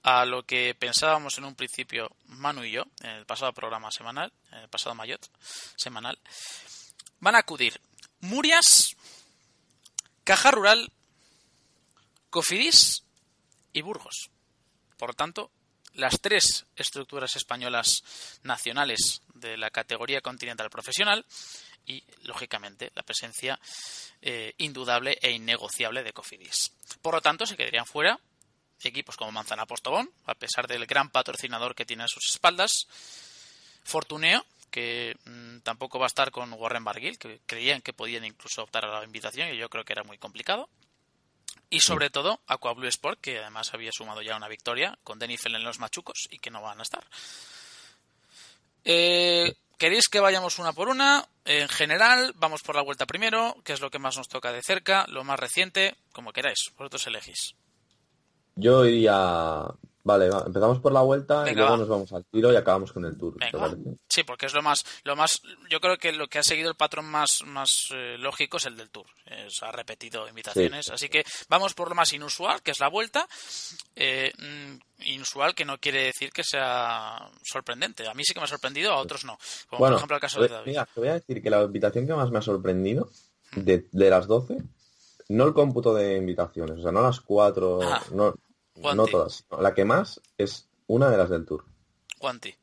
a lo que pensábamos en un principio Manu y yo, en el pasado programa semanal, en el pasado Mayot semanal, van a acudir Murias, Caja Rural, Cofidis y Burgos. Por tanto, las tres estructuras españolas nacionales de la categoría continental profesional y, lógicamente, la presencia eh, indudable e innegociable de Cofidis. Por lo tanto, se quedarían fuera equipos como Manzana Postobón, a pesar del gran patrocinador que tiene a sus espaldas, Fortuneo, que mmm, tampoco va a estar con Warren Barguil, que creían que podían incluso optar a la invitación y yo creo que era muy complicado. Y sobre todo Aqua Blue Sport, que además había sumado ya una victoria con Denifel en los machucos y que no van a estar. Eh, ¿Queréis que vayamos una por una? En general, vamos por la vuelta primero, que es lo que más nos toca de cerca, lo más reciente, como queráis, vosotros elegís. Yo iría. Vale, va. empezamos por la vuelta Venga, y luego va. nos vamos al tiro y acabamos con el tour. Venga, sí, porque es lo más, lo más. Yo creo que lo que ha seguido el patrón más, más eh, lógico es el del tour. Es, ha repetido invitaciones, sí. así que vamos por lo más inusual, que es la vuelta. Eh, inusual que no quiere decir que sea sorprendente. A mí sí que me ha sorprendido, a otros no. Como bueno, por ejemplo el caso de David. Mira, te voy a decir que la invitación que más me ha sorprendido de, de las 12 no el cómputo de invitaciones, o sea, no las cuatro, ah, no, no, todas. La que más es una de las del Tour. Guanti.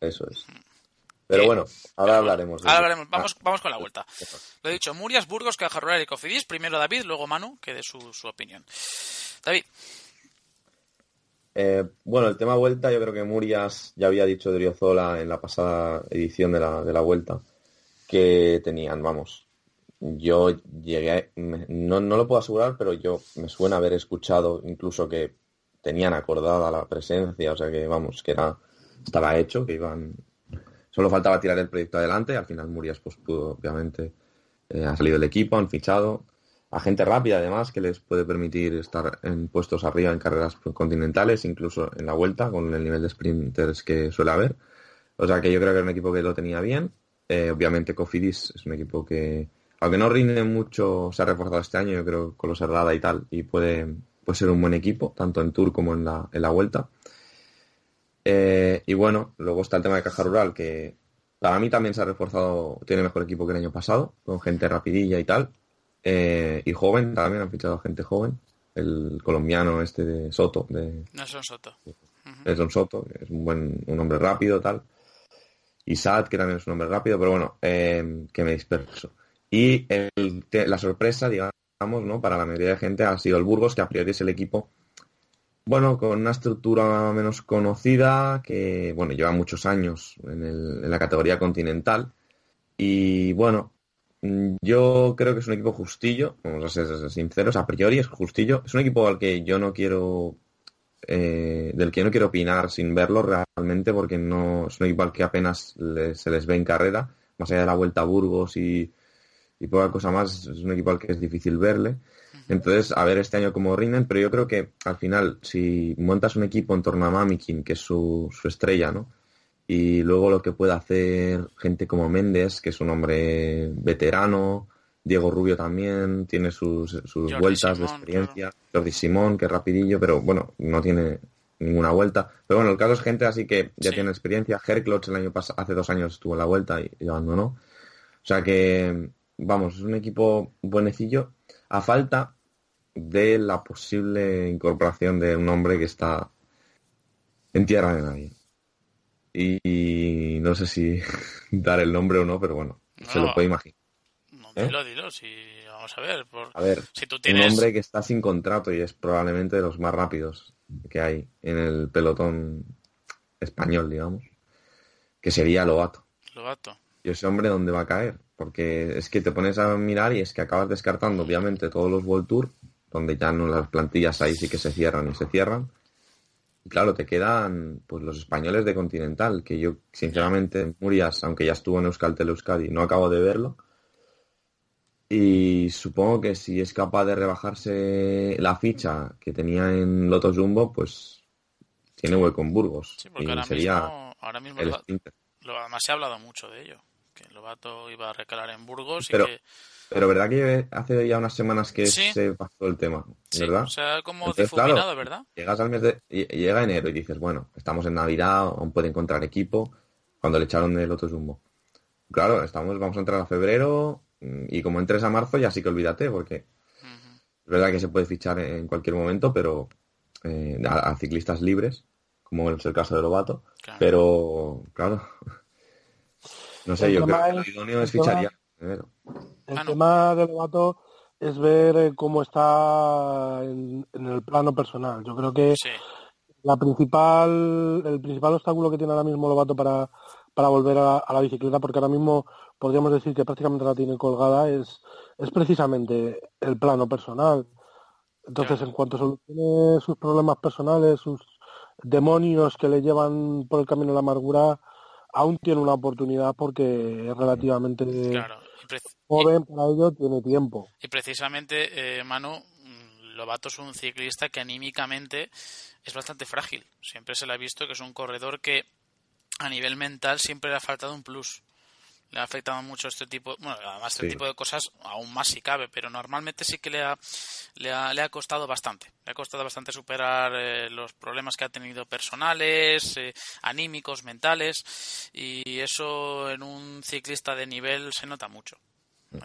Eso es. Pero bueno, ahora hablaremos. Ahora hablaremos. Vamos, ah, vamos con la vuelta. Lo he dicho, Murias, Burgos, Caja Rural y Cofidis. Primero David, luego Manu, que dé su, su opinión. David. Eh, bueno, el tema vuelta, yo creo que Murias ya había dicho de Riozola en la pasada edición de la, de la vuelta que tenían, vamos, yo llegué, no, no, lo puedo asegurar, pero yo me suena haber escuchado incluso que tenían acordada la presencia, o sea que vamos, que era, estaba hecho, que iban, solo faltaba tirar el proyecto adelante, al final Murias pues pudo, obviamente, eh, ha salido el equipo, han fichado a gente rápida además que les puede permitir estar en puestos arriba en carreras continentales, incluso en la vuelta, con el nivel de sprinters que suele haber. O sea que yo creo que era un equipo que lo tenía bien. Eh, obviamente Cofidis es un equipo que, aunque no rinde mucho, se ha reforzado este año, yo creo, con los Herrada y tal, y puede, puede ser un buen equipo, tanto en Tour como en la, en la Vuelta. Eh, y bueno, luego está el tema de Caja Rural, que para mí también se ha reforzado, tiene mejor equipo que el año pasado, con gente rapidilla y tal, eh, y joven, también han fichado gente joven, el colombiano este de Soto. De, Nelson Soto. Nelson Soto, que es un buen, un hombre rápido, tal. Y Sad, que también es un hombre rápido, pero bueno, eh, que me disperso. Y el, la sorpresa, digamos, ¿no? para la mayoría de gente ha sido el Burgos, que a priori es el equipo, bueno, con una estructura menos conocida, que, bueno, lleva muchos años en, el, en la categoría continental. Y bueno, yo creo que es un equipo justillo, vamos a ser sinceros, a priori es justillo. Es un equipo al que yo no quiero, eh, del que no quiero opinar sin verlo realmente, porque no es un equipo al que apenas le, se les ve en carrera, más allá de la vuelta a Burgos y, y poca cosa más, es un equipo al que es difícil verle. Entonces, a ver este año cómo rinden, pero yo creo que al final, si montas un equipo en torno a Mamikin, que es su, su estrella, ¿no? Y luego lo que puede hacer gente como Méndez, que es un hombre veterano, Diego Rubio también, tiene sus, sus vueltas Simón, de experiencia, claro. Jordi Simón, que es rapidillo, pero bueno, no tiene ninguna vuelta. Pero bueno, el caso es gente así que ya sí. tiene experiencia. Herklotz el año pasado, hace dos años estuvo en la vuelta y, y abandonó. O sea que vamos, es un equipo buenecillo a falta de la posible incorporación de un hombre que está en tierra de nadie. Y, y no sé si dar el nombre o no, pero bueno, no, se lo puede imaginar. No, ¿eh? Dilo, dilo, si, vamos a ver. Por, A ver, si tú un tienes... hombre que está sin contrato y es probablemente de los más rápidos que hay en el pelotón español, digamos, que sería Lobato. Lobato. ¿Y ese hombre dónde va a caer? Porque es que te pones a mirar y es que acabas descartando, obviamente, todos los World Tour, donde ya no las plantillas ahí sí que se cierran y se cierran. Y claro, te quedan pues los españoles de Continental, que yo, sinceramente, Murias, aunque ya estuvo en Euskaltel Euskadi, no acabo de verlo. Y supongo que si es capaz de rebajarse la ficha que tenía en Loto Jumbo, pues tiene hueco en Burgos. Sí, porque y ahora sería mismo, ahora mismo lo- además se ha hablado mucho de ello. Que Lobato iba a recalar en Burgos Pero- y que... Pero verdad que hace ya unas semanas que Sí. se pasó el tema, Sí, ¿verdad? o sea, como Entonces, difuminado, claro, ¿verdad? Llegas al mes de. lle- Llega enero y dices, bueno, estamos en Navidad, aún puede encontrar equipo. Cuando le echaron del otro Jumbo. Claro, estamos, vamos a entrar a febrero mm, y como entres a marzo ya sí que olvídate, porque es verdad que se puede fichar en cualquier momento, pero eh, a, a ciclistas libres, como es el caso de Lobato. Claro. Pero, claro, no sé, El yo tema creo que es- lo idóneo es el tema- fichar ya en enero. El Ah, no. tema del Lobato es ver eh, cómo está en, en el plano personal. Yo creo que Sí, la principal, el principal obstáculo que tiene ahora mismo Lobato para, para volver a, a la bicicleta, porque ahora mismo podríamos decir que prácticamente la tiene colgada, es, es precisamente el plano personal. Entonces, Claro. en cuanto solucione sus problemas personales, sus demonios que le llevan por el camino de la amargura, aún tiene una oportunidad porque es relativamente claro. Joven para ello, tiene tiempo. y precisamente, eh, Manu, mm, Lobato es un ciclista que anímicamente es bastante frágil. Siempre se le ha visto que es un corredor que a nivel mental siempre le ha faltado un plus. Le ha afectado mucho este tipo, bueno, además este Sí. tipo de cosas aún más si cabe, pero normalmente sí que le ha, le ha, le ha costado bastante. Le ha costado bastante superar eh, los problemas que ha tenido personales, eh, anímicos, mentales, y eso en un ciclista de nivel se nota mucho.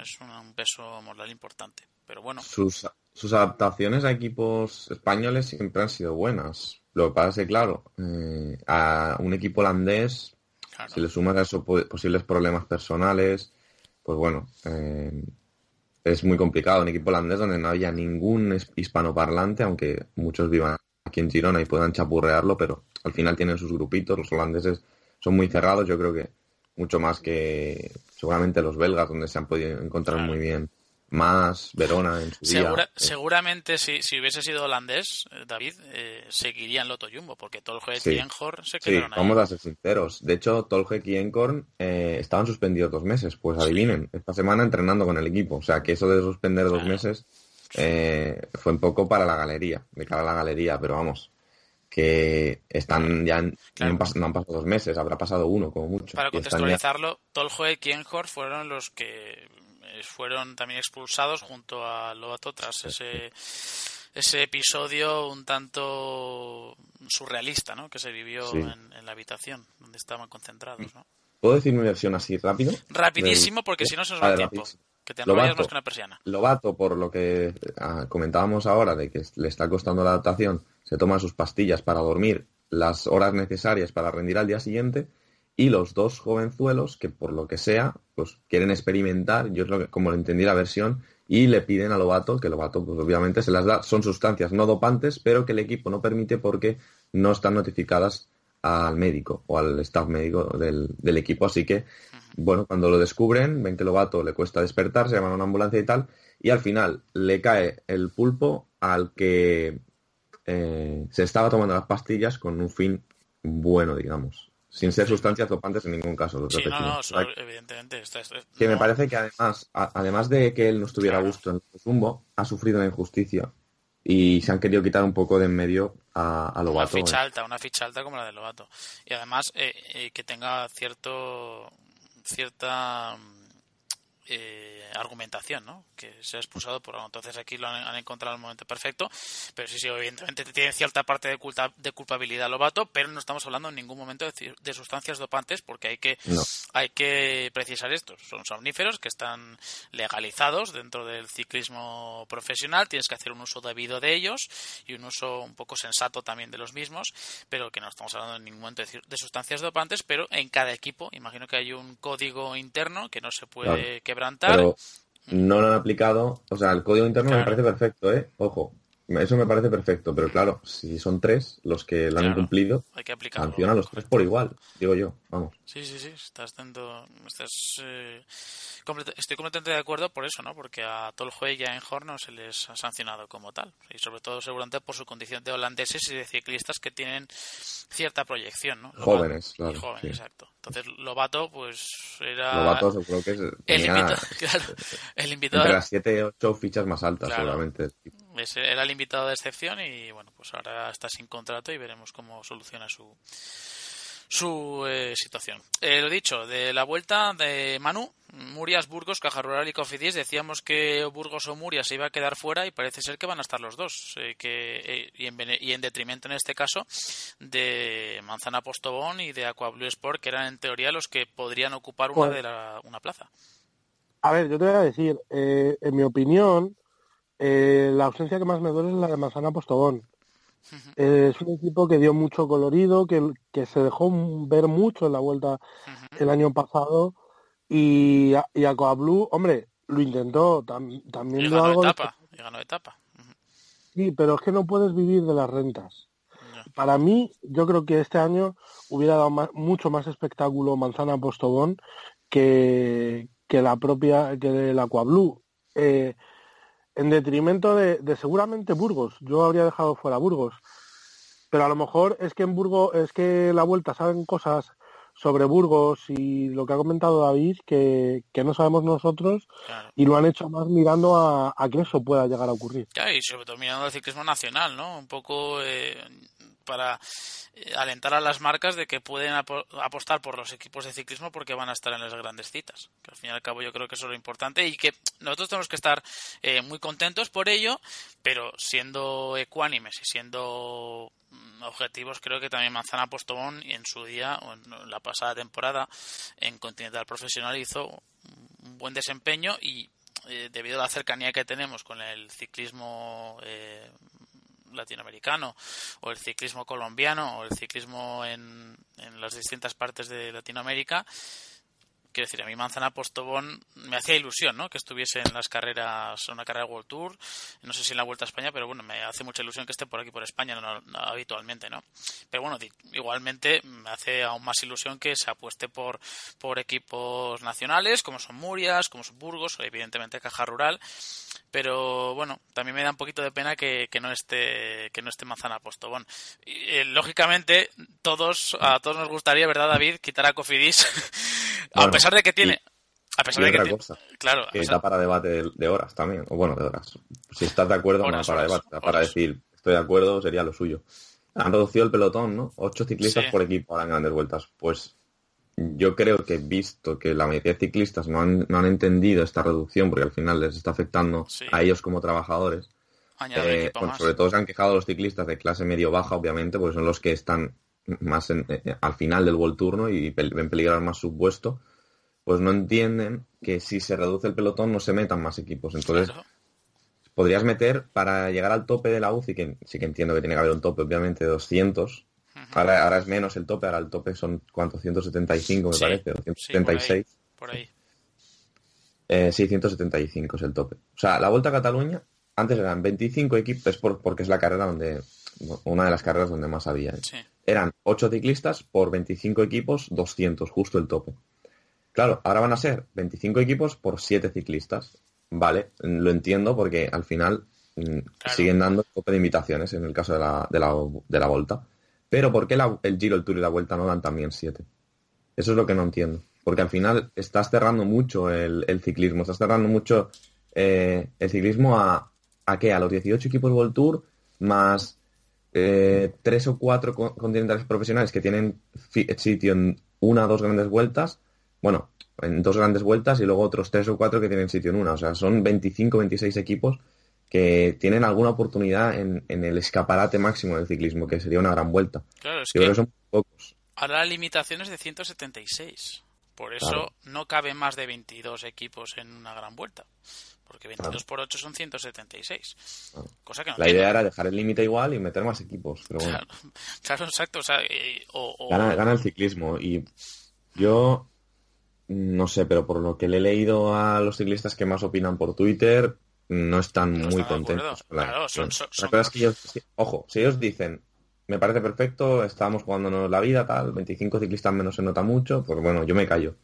Es un, un peso moral importante. Pero bueno, sus, sus adaptaciones a equipos españoles siempre han sido buenas. Lo que pasa es que, claro, eh, a un equipo holandés, claro, si le sumas a eso po- posibles problemas personales, pues bueno, eh, es muy complicado. Un equipo holandés donde no haya ningún hispanoparlante, aunque muchos vivan aquí en Girona y puedan chapurrearlo, pero al final tienen sus grupitos. Los holandeses son muy cerrados, yo creo que mucho más que seguramente los belgas, donde se han podido encontrar Claro. muy bien más, Verona en su. Segura- Eh, seguramente si, si hubiese sido holandés, eh, David, eh, seguiría en Loto Jumbo, porque Tolge Sí. y Enjor se Sí, quedaron ahí. vamos a ser sinceros. De hecho, Tolhek y Enkorn eh, estaban suspendidos dos meses. Pues adivinen, esta semana entrenando con el equipo. O sea, que eso de suspender dos meses eh, fue un poco para la galería, de cara a la galería, pero vamos, que están ya, no, Claro. han pas- no han pasado dos meses, habrá pasado uno como mucho. Para están ya- contextualizarlo, Tolhoek y Enjor fueron los que eh, fueron también expulsados junto a Lobato tras ese, ese episodio un tanto surrealista ¿no? que se vivió Sí. en, en la habitación donde estaban concentrados. ¿no? ¿Puedo decir mi versión así rápido? Rapidísimo, porque si no se nos va el tiempo. rapidísimo. Que te Lobato. más que una persiana. Lobato, por lo que ah, comentábamos ahora, de que le está costando la adaptación, se toma sus pastillas para dormir las horas necesarias para rendir al día siguiente, y los dos jovenzuelos, que por lo que sea, pues quieren experimentar, yo es lo que, como lo entendí la versión, y le piden a Lobato, que Lobato pues obviamente se las da, son sustancias no dopantes, pero que el equipo no permite porque no están notificadas al médico o al staff médico del, del equipo, así que bueno, cuando lo descubren, ven que Lobato le cuesta despertar, se llaman a una ambulancia y tal, y al final le cae el pulpo al que eh, se estaba tomando las pastillas con un fin bueno, digamos, sin ser sustancias dopantes en ningún caso. lo Sí, no, no, evidentemente. Esto, Que me parece que además, a- además de que él no estuviera Claro. a gusto en el zumbo, ha sufrido una injusticia y se han querido quitar un poco de en medio a, a Una Lobato. ficha alta, una ficha alta como la de Lobato. Y además eh, eh, que tenga cierto cierta mm, eh, argumentación, ¿no? Que sea expulsado por algo. Entonces aquí lo han, han encontrado el momento perfecto. Pero sí, sí, evidentemente tiene cierta parte de, culta- de culpabilidad Lobato, pero no estamos hablando en ningún momento de, ci- de sustancias dopantes porque hay que No. hay que precisar esto. Son somníferos que están legalizados dentro del ciclismo profesional. Tienes que hacer un uso debido de ellos y un uso un poco sensato también de los mismos, pero que no estamos hablando en ningún momento de sustancias dopantes. Pero en cada equipo, imagino que hay un código interno que no se puede Claro. Quebrantar. Pero no lo han aplicado. O sea, el código interno me parece perfecto, ¿eh? Ojo, eso me parece perfecto, pero claro, si son tres los que lo han incumplido, hay que sanciona a los tres por igual, digo yo, vamos. Sí, sí, sí, estás dando, estás, eh, estoy completamente de acuerdo por eso, ¿no? Porque a Tolhoe y a Enhorn no se les ha sancionado como tal, y sobre todo seguramente por su condición de holandeses y de ciclistas que tienen cierta proyección, ¿no? jóvenes, claro. Jóvenes, exacto. Entonces, Lobato, pues era... Lobato creo que es... El, invitado, claro, el invitado... Entre las siete, ocho fichas más altas, seguramente era el invitado de excepción y bueno, pues ahora está sin contrato y veremos cómo soluciona su su eh, situación. Eh, lo dicho, de la vuelta de Manu, Murias, Burgos, Caja Rural y Cofidis, decíamos que Burgos o Murias se iba a quedar fuera y parece ser que van a estar los dos. Eh, que, y, en, y, en, detrimento en este caso de Manzana Postobón y de Aqua Blue Sport, que eran en teoría los que podrían ocupar una, pues de la, una plaza. A ver, yo te voy a decir, en mi opinión, eh, la ausencia que más me duele es la de Manzana Postobón. es un equipo que dio mucho colorido, que, que, se dejó ver mucho en la vuelta el año pasado y, y Blue, hombre, lo intentó, también dio algo etapa, ganó etapa. Sí, pero es que no puedes vivir de las rentas. Para mí, yo creo que este año hubiera dado mucho más espectáculo Manzana Postobón que, que la propia, que el Aquablue. Eh, en detrimento de, seguramente Burgos. Yo habría dejado fuera Burgos. Pero a lo mejor es que en Burgos, es que la vuelta saben cosas sobre Burgos y lo que ha comentado David que, no sabemos nosotros y lo han hecho más mirando a, que eso pueda llegar a ocurrir. y sobre todo mirando al ciclismo nacional, ¿no? Un poco eh, para eh, alentar a las marcas de que pueden apostar por los equipos de ciclismo porque van a estar en las grandes citas. Que al fin y al cabo yo creo que eso es lo importante y que nosotros tenemos que estar eh, muy contentos por ello, pero siendo ecuánimes y siendo mm, objetivos, creo que también Manzana Postobón en su día, o en la pasada temporada, en Continental Profesional hizo un buen desempeño y eh, debido a la cercanía que tenemos con el ciclismo latinoamericano o el ciclismo colombiano o el ciclismo en, en las distintas partes de Latinoamérica quiero decir, a mí Manzana Postobón me hacía ilusión, ¿no? Que estuviese en las carreras, una carrera World Tour, no sé si en la Vuelta a España, pero bueno, me hace mucha ilusión que esté por aquí, por España, no, habitualmente, ¿no? Pero bueno, igualmente me hace aún más ilusión que se apueste por, por equipos nacionales, como son Murias, como son Burgos, o evidentemente Caja Rural, pero bueno, también me da un poquito de pena que, no esté que no esté Manzana Postobón. Eh, lógicamente, todos a todos nos gustaría, ¿verdad, David? Quitar a Cofidis a pesar de que tiene. A pesar de que tiene, claro, que está para debate de, horas también, o bueno, de horas. Si estás de acuerdo, no para debate, para decir estoy de acuerdo sería lo suyo. Han reducido el pelotón, ¿no? Ocho ciclistas por equipo ahora en grandes vueltas. Pues yo creo que visto que la mayoría de ciclistas no han, no han entendido esta reducción, porque al final les está afectando a ellos como trabajadores, eh, sobre todo se han quejado los ciclistas de clase medio-baja, obviamente, porque son los que están más eh, al final del World Tour y ven peligrar más su puesto, pues no entienden que si se reduce el pelotón no se metan más equipos. Entonces, podrías meter para llegar al tope de la UCI, que sí que entiendo que tiene que haber un tope, obviamente, de 200. ahora, ahora, es menos el tope, ahora el tope son, ¿cuántos? 175, me parece, o 176. Sí, por ahí. Eh, sí, 175 es el tope. O sea, la Vuelta a Cataluña, antes eran 25 equipos, por, porque es la carrera donde, una de las carreras donde más había. Sí eran 8 ciclistas por 25 equipos, 200, justo el tope. Claro, ahora van a ser 25 equipos por 7 ciclistas. Vale, lo entiendo porque al final mm, siguen dando tope de invitaciones en el caso de la, de la, de la Volta. Pero ¿por qué el Giro, el Tour y la Vuelta no dan también 7? Eso es lo que no entiendo. Porque al final estás cerrando mucho el, ciclismo, estás cerrando mucho eh, el ciclismo a, a qué? A los 18 equipos World Tour más eh, tres o cuatro continentales profesionales que tienen sitio en una o dos grandes vueltas, bueno, en dos grandes vueltas y luego otros tres o cuatro que tienen sitio en una. O sea, son 25, 26 equipos que tienen alguna oportunidad en, el escaparate máximo del ciclismo, que sería una gran vuelta. Claro, es que, son pocos. Ahora la limitación es de 176. Por eso no cabe más de 22 equipos en una gran vuelta porque 22 por 8 son 176. Cosa que no la idea era dejar el límite igual y meter más equipos. Pero bueno. claro, exacto. O sea, Gana, el ciclismo. Y yo no sé, pero por lo que le he leído a los ciclistas que más opinan por Twitter, no están No muy están contentos. con la Claro, son- La es que ellos- ojo, si ellos dicen, me parece perfecto, estábamos jugándonos la vida, tal, 25 ciclistas menos se nota mucho, pues bueno, yo me callo.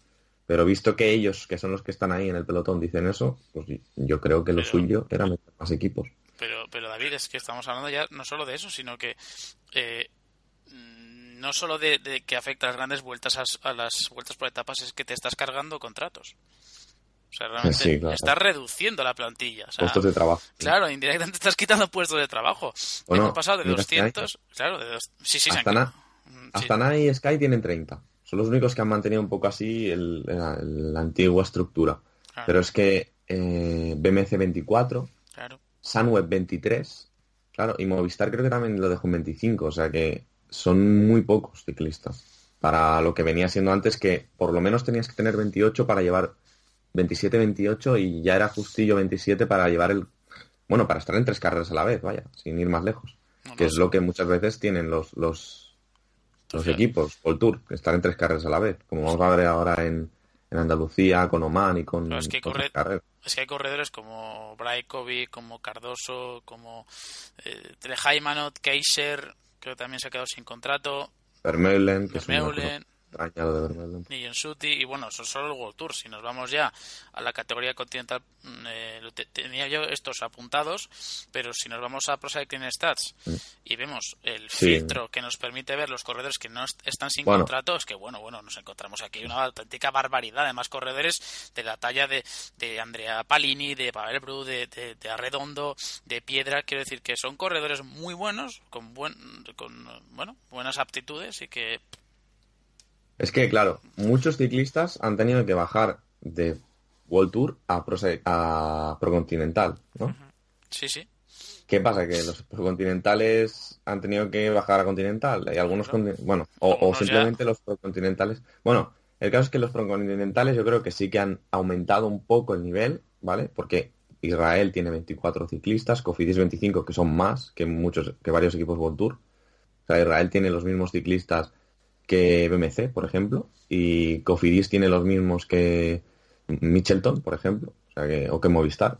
Pero visto que ellos, que son los que están ahí en el pelotón, dicen eso, pues yo creo que lo Pero- suyo era meter más equipos. Pero, pero David, es que estamos hablando ya no solo de eso, sino que eh, no solo de, de que afecta a las grandes vueltas a, a las vueltas por etapas, es que te estás cargando contratos. O sea, realmente Sí, claro. estás reduciendo la plantilla. O sea, Puestos de trabajo. Claro, indirectamente estás quitando puestos de trabajo. Bueno, Hemos pasado de mira que hay. 200... Claro, de dos, sí, sí, Astana. Mm, sí. Astana y Sky tienen 30. Son los únicos que han mantenido un poco así el- la, la antigua estructura. Claro, Pero es que eh, BMC 24, claro. Sunweb 23, claro, y Movistar creo que también lo dejó en 25, o sea que son muy pocos ciclistas para lo que venía siendo antes, que por lo menos tenías que tener 28 para llevar 27-28 y ya era justillo 27 para llevar el... Bueno, para estar en tres carreras a la vez, vaya, sin ir más lejos. No, Que no es lo que muchas veces tienen los, los, los equipos, All Tour, estar en tres carreras a la vez, como vamos a ver ahora en, en Andalucía, con Oman y con, Claro, es que corre-. Es que hay corredores como Brajkovic, como Cardoso, como eh, Treheimanot, Keiser, creo que también se ha quedado sin contrato, Vermeulen, Vermeulen, de Vermeulen. Nijensuti, y bueno, es solo el World Tour. Si nos vamos ya a la categoría continental, mm, eh, te- tenía yo estos apuntados, pero si nos vamos a Pro Cycling Stats y vemos el Sí. filtro que nos permite ver los corredores que no est- están sin Bueno. contrato, es que bueno, bueno, nos encontramos aquí una auténtica barbaridad. Además, corredores de la talla de, de Andrea Palini, de Pavel Bru, de, de, de Arredondo, de Piedra. Quiero decir que son corredores muy buenos, con, buen, con bueno, buenas aptitudes y que Es que, claro, muchos ciclistas han tenido que bajar de World Tour a Pro, a Pro Continental, ¿no? sí, sí. ¿Qué pasa? Que los procontinentales han tenido que bajar a Continental. Y algunos, Claro. bueno, o, simplemente los procontinentales. Bueno, el caso es que los procontinentales yo creo que sí que han aumentado un poco el nivel, ¿vale? Porque Israel tiene 24 ciclistas, Cofidis 25, que son más que muchos, que varios equipos World Tour. O sea, Israel tiene los mismos ciclistas que BMC, por ejemplo, y Cofidis tiene los mismos que Michelton, por ejemplo, o sea que, o que Movistar.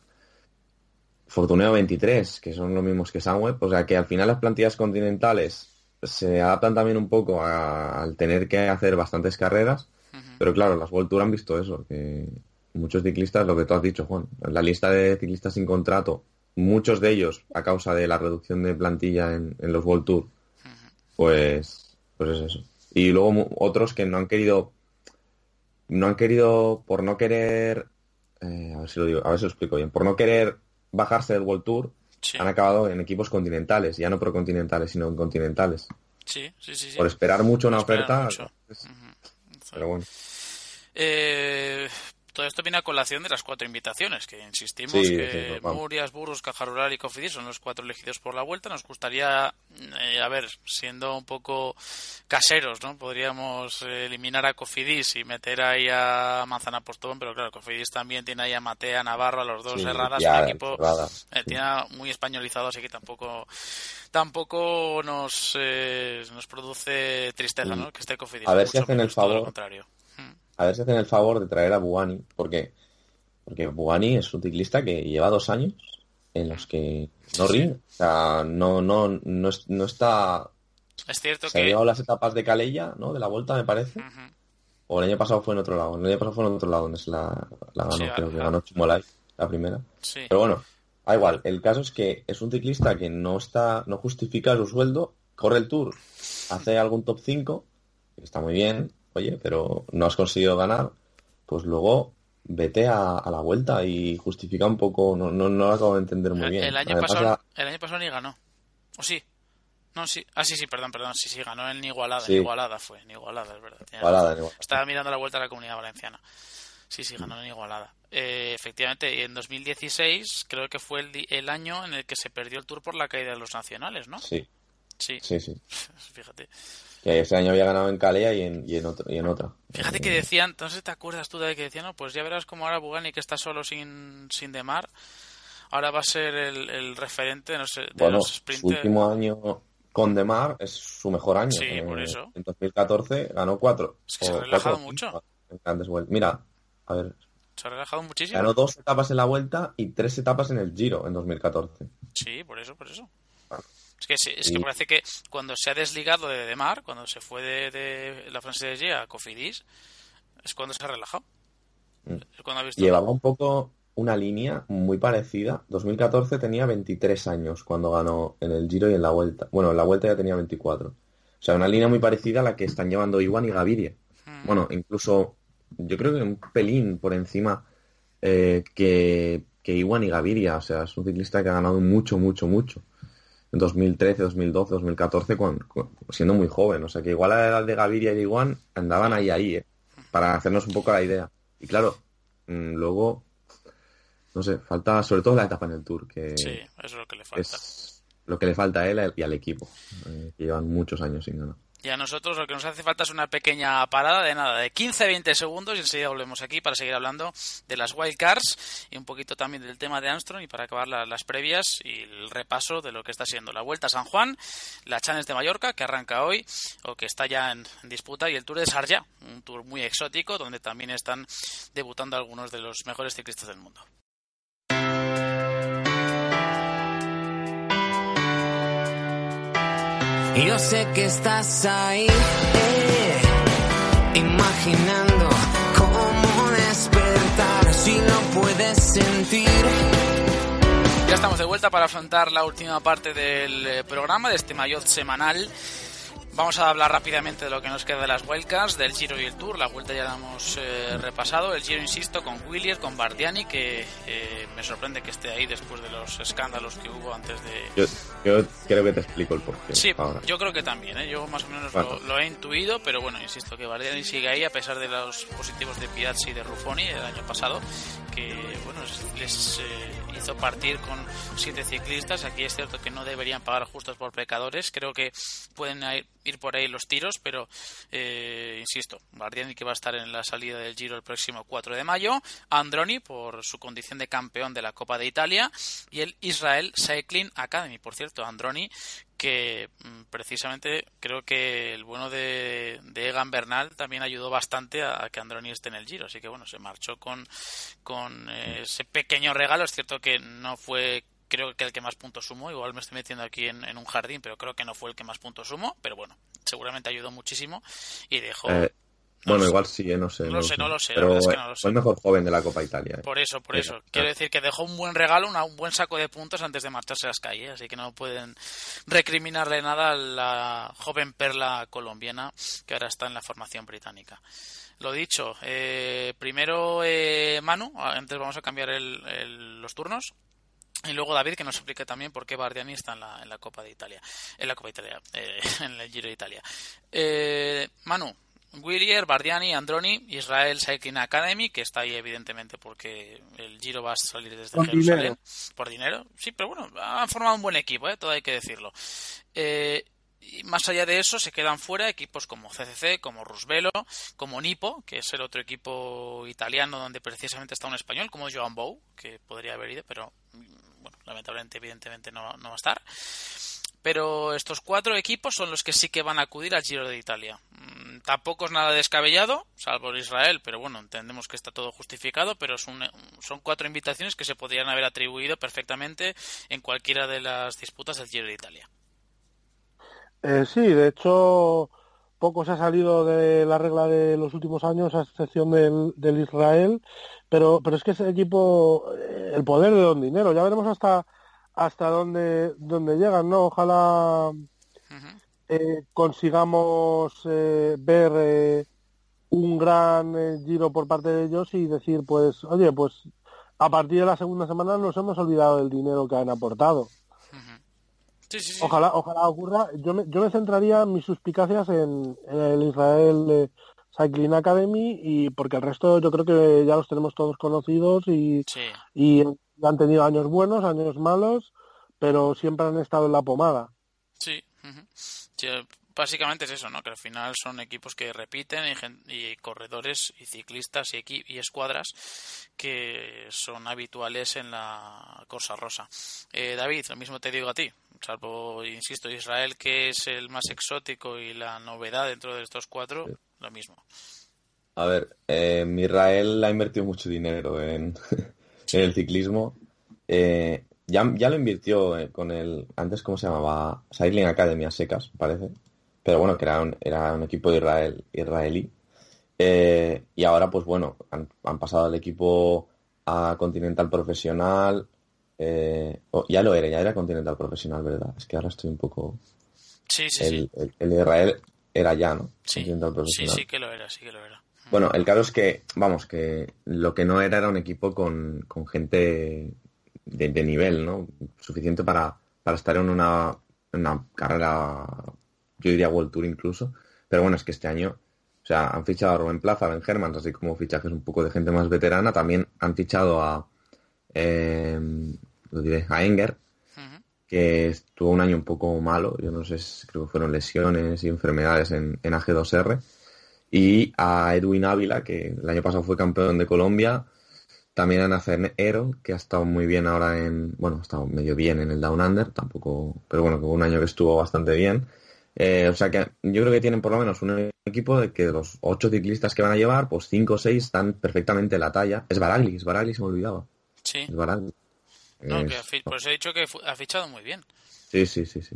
Fortuneo 23, que son los mismos que Sunweb, o sea que al final las plantillas continentales se adaptan también un poco a- al tener que hacer bastantes carreras, pero claro, las World Tour han visto eso, que muchos ciclistas, lo que tú has dicho, Juan, la lista de ciclistas sin contrato, muchos de ellos, a causa de la reducción de plantilla en, en los World Tour, pues, pues es eso. Y luego otros que no han querido, no han querido, por no querer, eh, a ver si lo digo, a ver si lo explico bien, por no querer bajarse del World Tour, Sí, han acabado en equipos continentales, ya no procontinentales, sino en continentales. sí, sí, sí, sí. Por esperar mucho una Esperar oferta, mucho. es- Ujú. pero bueno. Eh, todo esto viene a colación de las cuatro invitaciones, que insistimos Sí, que sí. Murias, Burgos, Caja Rural y Cofidis son los cuatro elegidos por la vuelta. Nos gustaría, eh, a ver, siendo un poco caseros, ¿no? Podríamos eh, eliminar a Cofidis y meter ahí a Manzana Postobón, pero claro, Cofidis también tiene ahí a Matea, Navarro, a los dos Sí, Herradas, un equipo eh, tiene muy españolizado, así que tampoco tampoco nos eh, nos produce tristeza, ¿no? Que esté Cofidis. A ver si hacen el favor. contrario. A ver si hacen el favor de traer a Bugani, porque porque Bugani es un ciclista que lleva dos años en los que no rinde. O sea, no, no, no, es- no está... Es cierto Se ha que llegado las etapas de Calella, ¿no? De la vuelta, me parece. O el año pasado fue en otro lado. El año pasado fue en otro lado donde se la, la ganó, Sí, creo que ganó Chumolay, la primera. Sí, Pero bueno, da igual. El caso es que es un ciclista que no está, no justifica su sueldo, corre el tour, hace algún top 5, que está muy bien, oye, pero no has conseguido ganar, pues luego vete a, a la vuelta y justifica un poco, no, no, no lo acabo de entender muy bien. el año Además, pasado la- el año pasado ni ganó. ¿O sí? No, sí. Ah, sí, sí, perdón, perdón. Sí, sí, ganó en Igualada. Sí. En Igualada fue. En Igualada, es verdad. Igualada. Estaba mirando la vuelta a la comunidad valenciana. Sí, sí, ganó en Igualada. Eh, efectivamente, y en 2016 creo que fue el, el año en el que se perdió el Tour por la caída de los nacionales, ¿no? Sí, Sí, sí, sí. fíjate. Que ese año había ganado en Calea y en, y en, otro, y en otra. Fíjate que decían, entonces te acuerdas tú de que decían, no, pues ya verás como ahora Bugani que está solo sin, sin Demar, ahora va a ser el, el referente no sé, de Bueno, los su sprinters. último año con Demar es su mejor año. Sí, Eh, por eso. En 2014 ganó cuatro. Es que se ha relajado cuatro mucho. cinco. en grandes vueltas. Mira, a ver. Se ha relajado muchísimo. Ganó dos etapas en la vuelta y tres etapas en el Giro en 2014. Sí, por eso, por eso. Es que, es que parece que cuando se ha desligado de Demar, cuando se fue de, de la Francia de a Cofidis, es cuando se ha relajado. Mm. Llevaba un poco una línea muy parecida. 2014 tenía 23 años cuando ganó en el Giro y en la Vuelta. Bueno, en la Vuelta ya tenía 24. O sea, una línea muy parecida a la que están llevando Iwan y Gaviria. Mm. Bueno, incluso yo creo que un pelín por encima eh, que, que Iwan y Gaviria. O sea, es un ciclista que ha ganado mucho, mucho, mucho. En 2013, 2012, 2014, siendo muy joven. O sea, que igual a la edad de Gaviria y Iwan andaban ahí, ahí, eh, para hacernos un poco la idea. Y claro, mm, luego, no sé, falta sobre todo la etapa en el Tour, que sí, es lo que le falta. Es lo que le falta a él y al equipo, eh, que llevan muchos años sin ganar. Y a nosotros lo que nos hace falta es una pequeña parada de nada, de 15-20 segundos y enseguida volvemos aquí para seguir hablando de las wildcards y un poquito también del tema de Armstrong y para acabar las previas y el repaso de lo que está siendo la Vuelta a San Juan, la Challenge de Mallorca que arranca hoy o que está ya en, disputa y el Tour de Sarja, un tour muy exótico donde también están debutando algunos de los mejores ciclistas del mundo. Yo sé que estás ahí, eh, imaginando cómo despertar si no puedes sentir. Ya estamos de vuelta para afrontar la última parte del eh, programa, de este maillot semanal Vamos a hablar rápidamente de lo que nos queda de las Wildcards, del Giro y el Tour. La vuelta ya la hemos eh, repasado. El Giro, insisto, con Williams, con Bardiani, que eh, me sorprende que esté ahí después de los escándalos que hubo antes de. Yo, creo que te explico el porqué. Sí, yo creo que también. ¿eh? Yo más o menos lo, he intuido, pero bueno, insisto que Bardiani sigue ahí a pesar de los positivos de Piazzi y de Ruffoni el año pasado, que bueno, les hizo partir con siete ciclistas. Aquí es cierto que no deberían pagar justos por pecadores. Creo que pueden ir por ahí los tiros, pero eh, insisto, Bardiani que va a estar en la salida del Giro el próximo 4 de mayo, Androni por su condición de campeón de la Copa de Italia y el Israel Cycling Academy. Por cierto, Androni que mm, precisamente creo que el bueno de, Egan Bernal también ayudó bastante a, que Androni esté en el Giro, así que bueno, se marchó con, con eh, ese pequeño regalo, es cierto que no fue creo que el que más puntos sumó, igual me estoy metiendo aquí en, un jardín, pero creo que no fue el que más puntos sumó, pero bueno, seguramente ayudó muchísimo y dejó... Eh, bueno, igual sí, eh, no sé. No, lo sé, no lo sé. Pero fue el mejor joven de la Copa Italia. Eh. Por eso, por eso. Quiero decir que dejó un buen regalo, un buen saco de puntos antes de marcharse a las calles, así que no pueden recriminarle nada a la joven perla colombiana que ahora está en la formación británica. Lo dicho, eh, primero Manu, antes vamos a cambiar los turnos. Y luego David que nos explique también por qué Bardiani está en la, en la Copa de Italia, en la Copa de Italia, en el Giro de Italia. Manu, Willier, Bardiani, Androni, Israel Cycling Academy, que está ahí evidentemente porque el Giro va a salir desde Jerusalén. Por dinero. Sí, pero bueno, han formado un buen equipo, ¿eh? todo hay que decirlo. Eh, y más allá de eso, se quedan fuera equipos como CCC, como Rusvelo, como Nipo, que es el otro equipo italiano donde precisamente está un español, como Joan Bou, que podría haber ido, pero bueno, lamentablemente, evidentemente no, no va a estar. Pero estos cuatro equipos son los que sí que van a acudir al Giro de Italia. Mm, tampoco es nada descabellado, salvo Israel, pero bueno, entendemos que está todo justificado, pero son, son cuatro invitaciones que se podrían haber atribuido perfectamente en cualquiera de las disputas del Giro de Italia. Eh, sí, de hecho, poco se ha salido de la regla de los últimos años, a excepción del, del Israel, pero, pero es que ese equipo, eh, el poder de don dinero, ya veremos hasta hasta dónde, dónde llegan, ¿no? Ojalá eh, consigamos eh, ver eh, un gran giro por parte de ellos y decir, pues, oye, pues a partir de la segunda semana nos hemos olvidado del dinero que han aportado. Ojalá, ojalá ocurra. Yo me, yo me centraría mis suspicacias en, el Israel Cycling Academy y porque el resto yo creo que ya los tenemos todos conocidos y, y han tenido años buenos, años malos, pero siempre han estado en la pomada. Sí, básicamente es eso, ¿no? Que al final son equipos que repiten y, corredores y ciclistas y, y escuadras que son habituales en la Corsa Rosa. Eh, David, lo mismo te digo a ti, salvo, insisto, Israel que es el más exótico y la novedad dentro de estos cuatro, lo mismo. A ver, eh, Israel ha invertido mucho dinero en, en el ciclismo. Eh, ya, ya lo invirtió eh, con el, antes, ¿cómo se llamaba? Cycling Academy a secas, parece. Pero bueno, que era un, era un equipo de Israel, israelí. Eh, y ahora, pues bueno, han, han pasado al equipo a Continental Profesional. eh, oh, ya lo era, ya era Continental Profesional, ¿verdad? Es que ahora estoy un poco... Sí, sí, El, sí. el- Israel era ya, ¿no? Sí, sí, sí que lo era, sí que lo era. Bueno, el caso es que, vamos, que lo que no era era un equipo con, con gente de, de nivel, ¿no? Suficiente para, para estar en una, una carrera, yo diría World Tour incluso. Pero bueno, es que este año, o sea, han fichado a Rubén Plaza, a Ben Hermans, así como fichajes un poco de gente más veterana. También han fichado a, eh, lo diré, a Enger. Que estuvo un año un poco malo, yo no sé, si- creo que fueron lesiones y enfermedades en, en AG2R, y a Edwin Ávila, que el año pasado fue campeón de Colombia, también a Nacer Ero, que ha estado muy bien ahora en, bueno, ha estado medio bien en el Down Under, tampoco, pero bueno, un año que estuvo bastante bien. Eh, o sea que yo creo que tienen por lo menos un equipo de que de los ocho ciclistas que van a llevar, pues cinco o seis están perfectamente en la talla. Es Baragli, es Baragli, se me olvidaba. Sí. Es Baragli. No, que Es- ha fi- por eso he dicho que ha fichado muy bien. Sí, sí, sí, sí.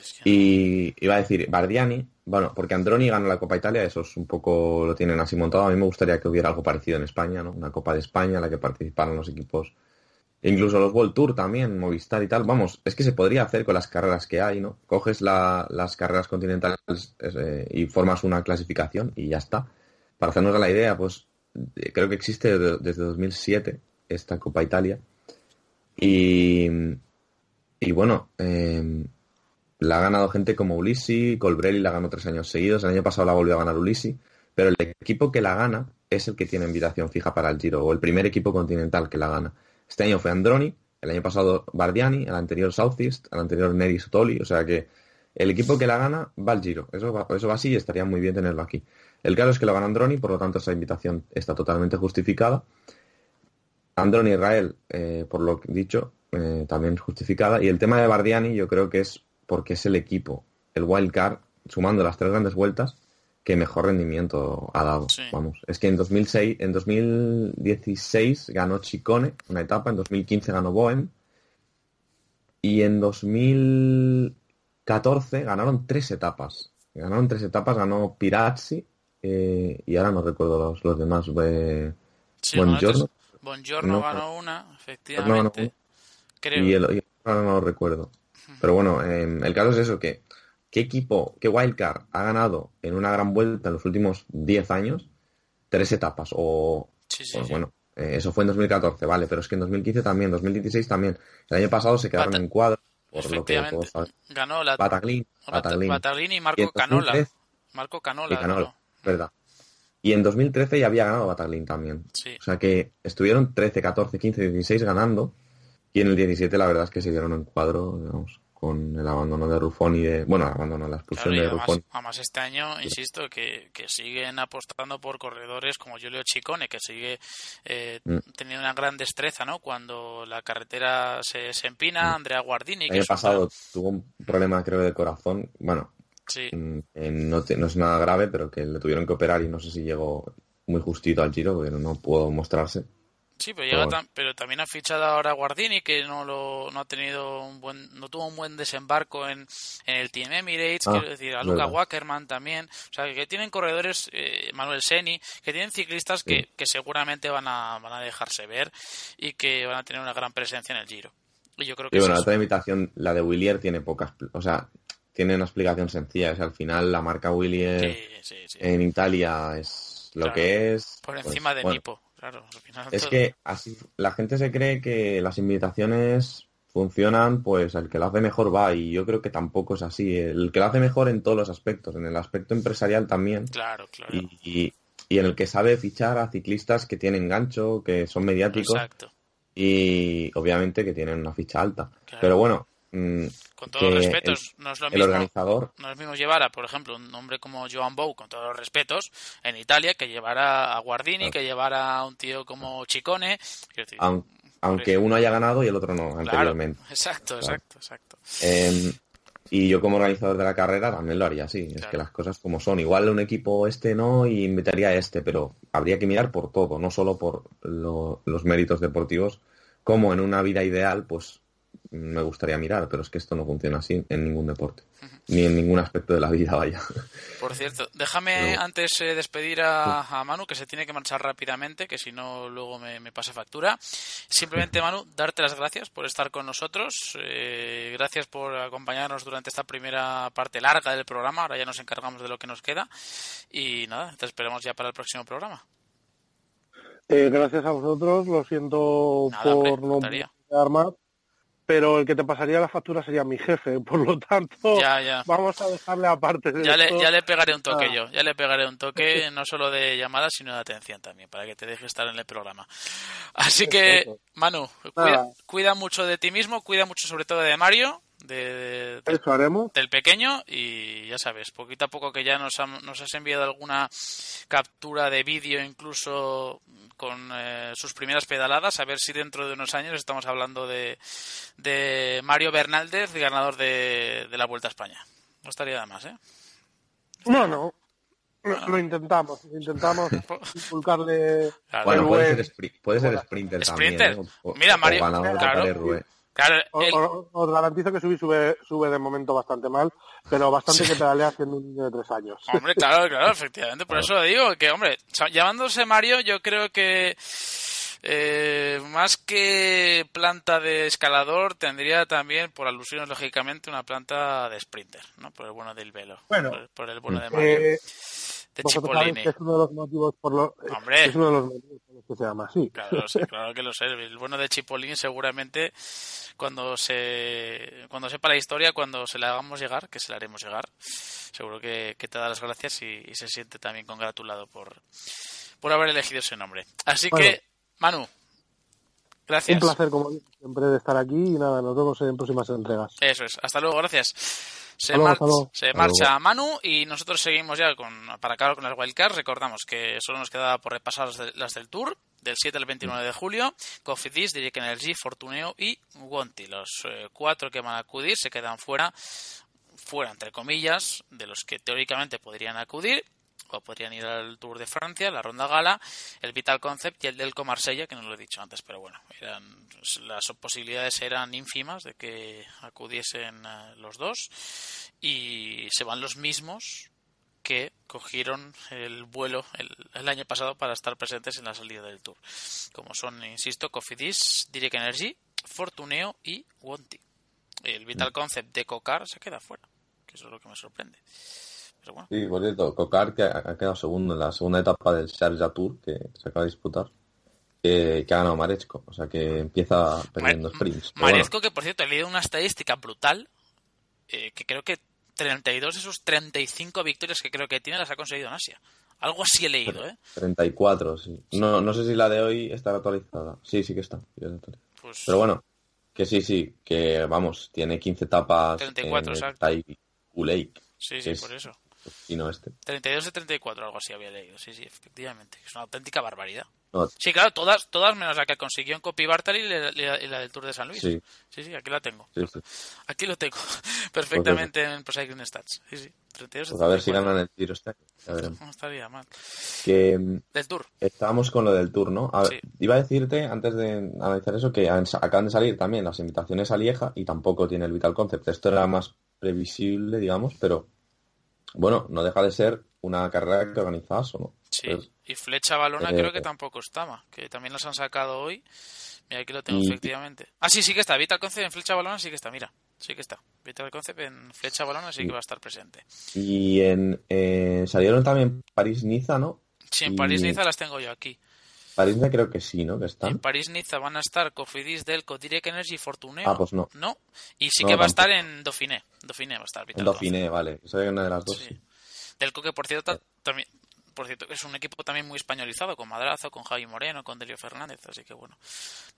Es que Y iba a decir, Bardiani, bueno, porque Androni ganó la Copa Italia, eso es un poco lo tienen así montado. A mí me gustaría que hubiera algo parecido en España, ¿no? Una Copa de España en la que participaran los equipos, incluso los World Tour también, Movistar y tal. Vamos, es que se podría hacer con las carreras que hay, ¿no? Coges la- las carreras continentales eh, y formas una clasificación y ya está. Para hacernos la idea, pues eh, creo que existe de- desde 2007 esta Copa Italia. Y, y bueno, eh, la ha ganado gente como Ulisi, Colbrelli la ganó tres años seguidos, el año pasado la volvió a ganar Ulisi, pero el equipo que la gana es el que tiene invitación fija para el Giro, o el primer equipo continental que la gana. Este año fue Androni, el año pasado Bardiani, el anterior Southeast, el anterior Neri Sotoli, o sea que el equipo que la gana va al Giro, eso va, eso va así y estaría muy bien tenerlo aquí. El caso es que lo gana Androni, por lo tanto esa invitación está totalmente justificada. Androni Israel, eh, por lo dicho, eh, también justificada. Y el tema de Bardiani yo creo que es porque es el equipo, el wild card, sumando las tres grandes vueltas, que mejor rendimiento ha dado. Sí. Vamos, es que en 2006, en 2016 ganó Chicone una etapa, en 2015 ganó Bohem y en 2014 ganaron tres etapas. Ganaron tres etapas, ganó Pirazzi eh, y ahora no recuerdo los, los demás. eh, Sí, Buongiorno. bueno, entonces, Buongiorno No, ganó una, efectivamente. no. Creo. Y el, y ahora no lo recuerdo. Pero bueno, eh, el caso es eso, que ¿qué equipo, qué wildcard ha ganado en una gran vuelta en los últimos 10 años? Tres etapas. O, Sí, sí, sí. bueno, eh, eso fue en 2014, vale, pero es que en 2015 también, 2016 también. El año pasado se quedaron Bata- en cuadro, por lo que todos saben. Ganó la Bataglin, Bata- Bataglin. Y Marco Y Canola. 2013 Marco Canola. y Canola, ganó. verdad. Y en 2013 ya había ganado Bataglin también. Sí. O sea que estuvieron 13, 14, 15, 16 ganando. Y en el 17 la verdad es que se dieron en cuadro, digamos, con el abandono de Ruffoni de... Bueno, el abandono, la expulsión Claro, y de además, Ruffoni. además este año, insisto, que, que siguen apostando por corredores como Giulio Chicone, que sigue eh, Mm. teniendo una gran destreza, ¿no? Cuando la carretera se, se empina, Andrea Guardini, El que año un pasado tuvo un problema, creo, de corazón. Bueno, Sí, mm, eh, no, te- no es nada grave, pero que le tuvieron que operar y no sé si llegó muy justito al giro, porque no pudo mostrarse. sí, pero, llega pero también ha fichado ahora a Guardini, que no lo no ha tenido un buen, no tuvo un buen desembarco en, en el Team Emirates, Ah, quiero decir, a Luca. Wackerman también, o sea, que tienen corredores, eh, Manuel Seni, que tienen ciclistas que, Sí. que seguramente van a, van a dejarse ver y que van a tener una gran presencia en el Giro. Y yo creo que Y bueno, es la otra invitación, la de Willier, tiene pocas... O sea, tiene una explicación sencilla. Es al final la marca Willier Sí, sí, sí. en Italia es lo Claro. que es. Por pues, encima de bueno, Nipo, claro. al final Es todo- que así la gente se cree que las invitaciones funcionan, pues el que lo hace mejor va y yo creo que tampoco es así. El que lo hace mejor en todos los aspectos, en el aspecto empresarial también Claro, claro. y, y- y en el que sabe fichar a ciclistas que tienen gancho, que son mediáticos Exacto. y obviamente que tienen una ficha alta. Claro. Pero bueno, mm, Con todos los respetos, no es lo el mismo. organizador No es lo mismo llevar a, por ejemplo, un hombre como Joan Bou, con todos los respetos, en Italia, que llevar a Guardini, Claro. que llevar a un tío como Chicone. Decir, aun- aunque uno haya ganado y el otro no claro, anteriormente. exacto, Claro. exacto, exacto. Eh, Y yo como organizador de la carrera también lo haría así. Es que las cosas como son. Igual un equipo este no y invitaría a este, pero habría que mirar por todo, no solo por lo- los méritos deportivos, como en una vida ideal, pues me gustaría mirar, pero es que esto no funciona así en ningún deporte, ni en ningún aspecto de la vida, vaya. Por cierto, déjame Pero- antes eh, despedir a, a Manu, que se tiene que marchar rápidamente, que si no luego me, me pasa factura. Simplemente, Manu, darte las gracias por estar con nosotros. eh, gracias por acompañarnos durante esta primera parte larga del programa. Ahora ya nos encargamos de lo que nos queda. Y nada, te esperamos ya para el próximo programa. Eh, gracias a vosotros, lo siento Nada, por hombre, no más, pero el que te pasaría la factura sería mi jefe, por lo tanto, Ya, ya. vamos a dejarle aparte de Ya le, ya le pegaré un toque Ah. yo, ya le pegaré un toque no solo de llamada, sino de atención también, para que te deje estar en el programa. Así que. Manu, cuida, mucho de ti mismo, cuida mucho sobre todo de Mario, de, de- de- Eso haremos. del pequeño, y ya sabes, poquito a poco que ya nos, ham- nos has enviado alguna captura de vídeo incluso con eh, sus primeras pedaladas, a ver si dentro de unos años estamos hablando de, de Mario Bernaldez, ganador de, de la Vuelta a España. No estaría nada más, ¿eh? Bueno, lo, lo intentamos, intentamos inculcarle Claro. Bueno, puede ser, puede ser sprinter, sprinter. también. ¿eh? O- Mira, o Mario, claro. Paris-Roubaix. Claro, O- el- o- os garantizo que subí sube, sube de momento bastante mal, pero bastante que pedalea siendo un niño de tres años. Hombre, claro, claro, efectivamente. Por eso digo que, hombre, llamándose Mario, yo creo que eh, más que planta de escalador, tendría también, por alusiones lógicamente, una planta de sprinter, ¿no? Por el bueno del velo. Bueno. por, por el bueno de Mario. Eh, de que es uno de los motivos por los Hombre. es uno de los motivos por los que se llama así. Claro, sé, claro que lo sé. El bueno de Chipolin seguramente cuando se cuando sepa la historia, cuando se la hagamos llegar, que se la haremos llegar, seguro que, que te da las gracias y, y se siente también congratulado por, por haber elegido ese nombre. Así Bueno. que, Manu, gracias. Un placer, como siempre de estar aquí y nada, nos vemos en próximas entregas. Eso es. Hasta luego, gracias. Se, luego, mar- luego. se marcha luego. Manu y nosotros seguimos ya con, para acabar con las wildcards. Recordamos que solo nos quedaba por repasar las, de- las del Tour, del 7 al 29 de julio. Cofidis, Direct Energy, Fortuneo y Wonti. Los eh, cuatro que van a acudir se quedan fuera, fuera entre comillas, de los que teóricamente podrían acudir. O podrían ir al Tour de Francia, la Ronda Gala, el Vital Concept y el Delco Marsella, que no lo he dicho antes, pero bueno, eran, las posibilidades eran ínfimas de que acudiesen eh, los dos y se van los mismos que cogieron el vuelo el, el año pasado para estar presentes en la salida del Tour, como son, insisto, Cofidis, Direct Energy, Fortuneo y Wonti. El Vital Concept de Cocar se queda fuera, que eso es lo que me sorprende. Pero bueno, Sí, por cierto, Cocar que ha quedado segundo en la segunda etapa del Sharjah Tour que se acaba de disputar, que, que ha ganado Marechko, o sea que empieza perdiendo sprints. Bueno, Marezco, que por cierto he leído una estadística brutal, eh, que creo que 32 de sus 35 victorias que creo que tiene las ha conseguido en Asia. Algo así he leído, ¿eh? 34, sí. No, no sé si la de hoy está actualizada. Sí, sí que está. sí. Pues Pero bueno, que sí, sí, que vamos, tiene 15 etapas 34, en el exacto. Taikoo Lake, sí, sí, por eso. Y no este. 32 de 34, algo así había leído. Sí, sí, efectivamente. Es una auténtica barbaridad. No, Sí, claro, todas, todas menos la que consiguió en Copy Bartali y la, la- y la del Tour de San Luis. Sí. sí, sí, aquí la tengo. sí, sí. Aquí lo tengo perfectamente en Procycling Stats. Sí, sí. 32 Pues a ver si 34. ganan el tiro este. No estaría mal. Que Del Tour. estábamos con lo del tour, ¿no? A ver. Iba a decirte, antes de analizar eso, que acaban de salir también las invitaciones a Lieja y tampoco tiene el Vital Concept. Esto era más previsible, digamos, pero bueno, no deja de ser una carrera que organizas o no. Sí, Pues, y Flecha Balona eh, creo que tampoco estaba, que también las han sacado hoy. Mira, aquí lo tengo Y- efectivamente. Ah, sí, sí que está. Vital Concept en Flecha Balona sí que está, mira. Sí que está. Vital Concept en Flecha Balona sí que va a estar presente. y en eh, salieron también París-Niza, ¿no? Sí, en Y- París-Niza las tengo yo aquí. París-Niza creo que sí, ¿no? Que En están. París-Niza van a estar Cofidis, Delco, Direct Energy y Fortuneo. Ah, pues no. No. Y sí No, que va a estar en Dauphiné. Dauphiné va a estar En Dauphiné, vale. Esa es una de las dos. Sí. Delco que, por cierto, también... Por cierto, es un equipo también muy españolizado, con Madrazo, con Javi Moreno, con Delio Fernández, así que bueno,